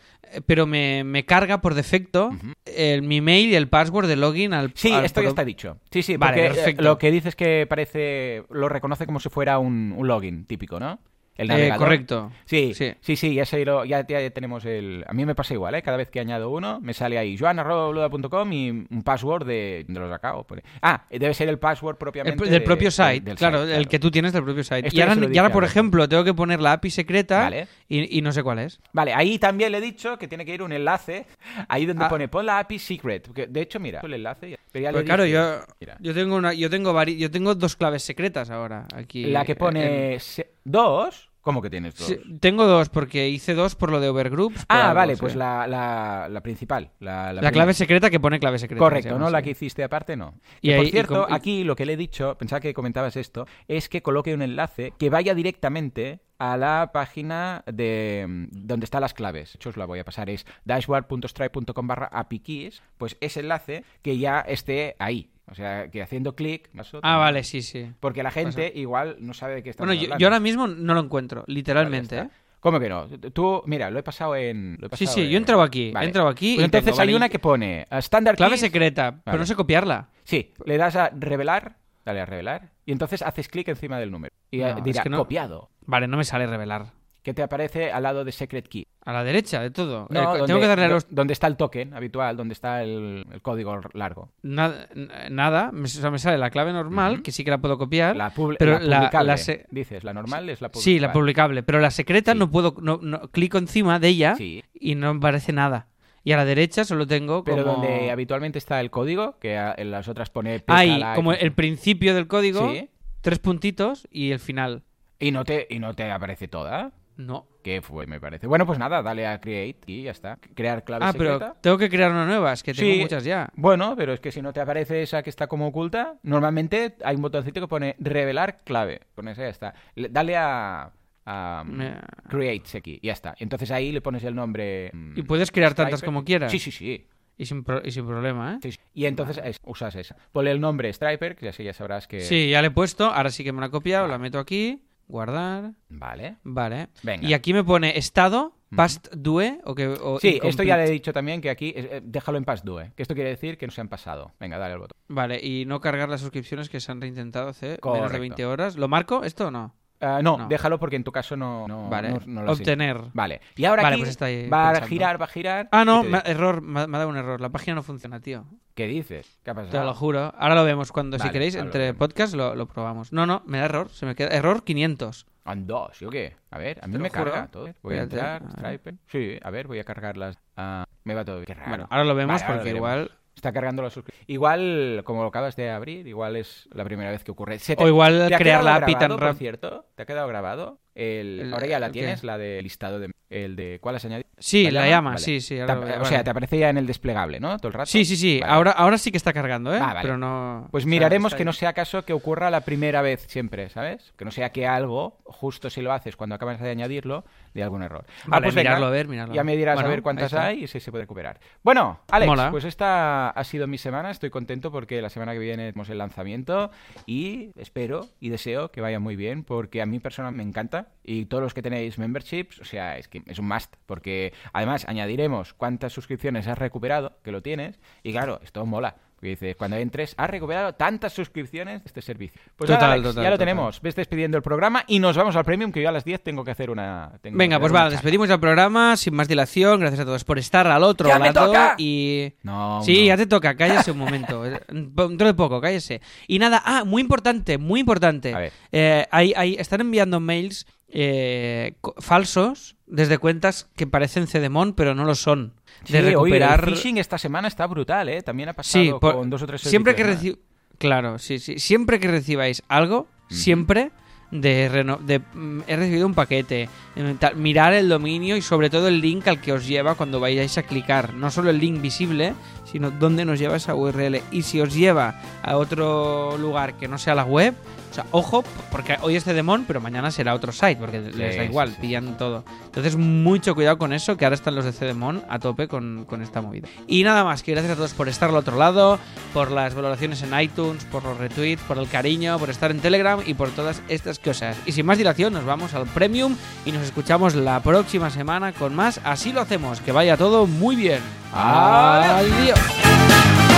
Pero me, me carga por defecto el, mi mail y el password de login al Sí, al esto ya está dicho. Sí, sí, Vale, porque eh, perfecto. lo que dices que parece, lo reconoce como si fuera un, un login típico, ¿no? El Eh, navegador. correcto. Sí, Sí. sí, sí, ya, se lo- ya, ya tenemos el... A mí me pasa igual, ¿eh? Cada vez que añado uno, me sale ahí joan.bluda.com y un password de... ¿Dónde lo acabo? Pone- Ah, debe ser el password El propiamente pro- del de- propio site, del claro, site, el que tú tienes del propio site. Esto Y ahora, y por ejemplo, tengo que poner la API secreta Vale. y, y no sé cuál es. Vale, ahí también le he dicho que tiene que ir un enlace, ahí donde Ah. pone pon la API secret. porque, de hecho, mira, el enlace... Pero ya le Pues claro, dije, yo, mira. yo tengo una, yo tengo vari- yo tengo dos claves secretas ahora aquí. La que pone se- dos... ¿Cómo que tienes dos? Sí, tengo dos porque hice dos por lo de Overgroups. Ah, algo, vale, pues la, la, la principal. La, La, clave secreta que pone clave secreta. se Correcto, llama ¿no? La que hiciste aparte, no. Y Que, ahí- por cierto, y- aquí lo que le he dicho, pensaba que comentabas esto, es que coloque un enlace que vaya directamente a la página de mm, donde están las claves. De hecho, os la voy a pasar, es dashboard.stripe.com barra apikeys, pues ese enlace que ya esté ahí. O sea, que haciendo clic... Ah, vale, sí, sí. Porque la gente igual no sabe de qué estamos Bueno, yo, ahora mismo no lo encuentro, literalmente. Vale, ¿eh? ¿Cómo que no? Tú, mira, lo he pasado en... Sí, sí, yo he en- entrado aquí, Vale. he entrado aquí Pues y entonces tengo, hay vale, una que pone uh, Standard Clave keys- secreta, pero no sé copiarla. Sí, le das a revelar, dale a revelar, y entonces haces clic encima del número. Y No, eh, es que no- copiado. Vale, no me sale revelar. Que te aparece al lado de Secret Key. A la derecha de todo. No, Eh, donde, tengo que darle a los... donde está el token habitual, donde está el, el código largo. Nada, nada me, o sea, me sale la clave normal, que sí que la puedo copiar. La, pub- pero la la- publicable, la se- dices, la normal es la publicable. Sí, la publicable, pero la secreta Sí. no puedo, no, no- clico encima de ella Sí, y no me aparece nada. Y a la derecha solo tengo como... pero donde habitualmente está el código, que en las otras pone... Hay PKLive, como el principio del código, Sí, tres puntitos y el final. y no, te, y no te aparece toda. No. ¿Qué fue, me parece? Bueno, pues nada, dale a Create y ya está. Crear clave Ah, secreta. pero tengo que crear una nueva, es que tengo Sí. muchas ya. Bueno, pero es que si no te aparece esa que está como oculta, normalmente hay un botoncito que pone revelar clave. Con esa ya está. Le- Dale a, a Me- create aquí, ya está. Entonces ahí le pones el nombre. mm, Y puedes crear tantas como quieras. Sí, sí, sí. Y sin, pro- y sin problema, ¿eh? Sí, sí. Y entonces es- usas esa. Ponle el nombre Striper, que así ya sabrás que. Sí, ya le he puesto, ahora sí que me la he copiado, la meto aquí, guardar, Vale. vale. Venga. Y aquí me pone estado, past due, o que... o Sí, esto ya le he dicho también que aquí eh, eh, déjalo en past due, que esto quiere decir que no se han pasado. Venga, dale al botón. Vale, y no cargar las suscripciones que se han reintentado hace menos de Correcto. 20 horas. ¿Lo marco esto o no? Ah, no, No. déjalo porque en tu caso no, no, vale, no- lo obtener. Vale. Y ahora Vale, aquí pues va a girar, va a girar. Ah, no, me- error, me, ha- me ha dado un error. La página no funciona, tío. ¿Qué dices? ¿Qué ha pasado? Te lo juro. Ahora lo vemos cuando, si queréis, entre vemos. podcast lo, lo probamos. No, no, me da error. Se me queda error 500. ¿En dos? ¿Yo qué? A ver, a mí me juro. carga todo. Voy a entrar, a. Stripe. Sí, a ver, voy a cargar las. ah, Me va todo bien. Qué raro. Bueno, ahora lo vemos ahora porque lo igual... Está cargando la suscripción. Igual, como lo acabas de abrir, igual es la primera vez que ocurre. ¿Se te- O igual ¿te crear la API tan cierto? ¿Te ha quedado grabado? El... El- Ahora ya la tienes, la de listado de... El de... ¿Cuál has añadido? Sí, la llama, Vale. sí, sí. Ahora- o vale. sea, te aparece ya en el desplegable, ¿no? Todo el rato. Sí, sí, sí. Vale. Ahora, ahora sí que está cargando, ¿eh? Ah, vale. Pero no... Pues o sea, miraremos que no sea caso que ocurra la primera vez siempre, ¿sabes? Que no sea que algo, justo si lo haces cuando acabas de añadirlo, de algún error. Ah, Vale, pues venga, mirarlo a ver, mirarlo Ya me dirás Bueno, a ver cuántas hay y si se puede recuperar. Bueno, Alex, Mola. pues esta ha sido mi semana. Estoy contento porque la semana que viene tenemos el lanzamiento y espero y deseo que vaya muy bien porque a mí personalmente me encanta y todos los que tenéis memberships, o sea, es que es un must porque además añadiremos cuántas suscripciones has recuperado, que lo tienes, y claro, esto mola. Porque dices, cuando entres, has recuperado tantas suscripciones de este servicio. Pues Total, nada, Alex, total, ya lo total. tenemos. Ves despidiendo el programa y nos vamos al premium, que yo a las 10 tengo que hacer una. tengo Venga, pues va, charla. despedimos el programa sin más dilación. Gracias a todos por estar al otro ¡Ya me lado. toca! Y. No, Sí, no. ya te toca, cállese un momento. Eh, Dentro de poco, cállese. Y nada, ah, muy importante, muy importante. A ver. Eh, hay- hay- están enviando mails eh, falsos desde cuentas que parecen Cedemon, pero no lo son. Sí, De oye, recuperar. el phishing esta semana está brutal, ¿eh? También ha pasado Sí, por- con dos o tres siempre que reci- Claro, sí, sí. Siempre que recibáis algo, siempre de, reno- de mm, he recibido un paquete, eh, mirar el dominio y sobre todo el link al que os lleva cuando vayáis a clicar. No solo el link visible, sino dónde nos lleva esa URL. Y si os lleva a otro lugar que no sea la web, o sea, ojo, porque hoy es Cedemon, pero mañana será otro site, porque les da igual, sí. pillan todo. Entonces, mucho cuidado con eso, que ahora están los de Cedemon a tope con, con esta movida. Y nada más, que gracias a todos por estar al otro lado, por las valoraciones en iTunes, por los retweets, por el cariño, por estar en Telegram y por todas estas cosas. Y sin más dilación, nos vamos al Premium y nos escuchamos la próxima semana con más. Así lo hacemos, que vaya todo muy bien. Adiós. Thank you.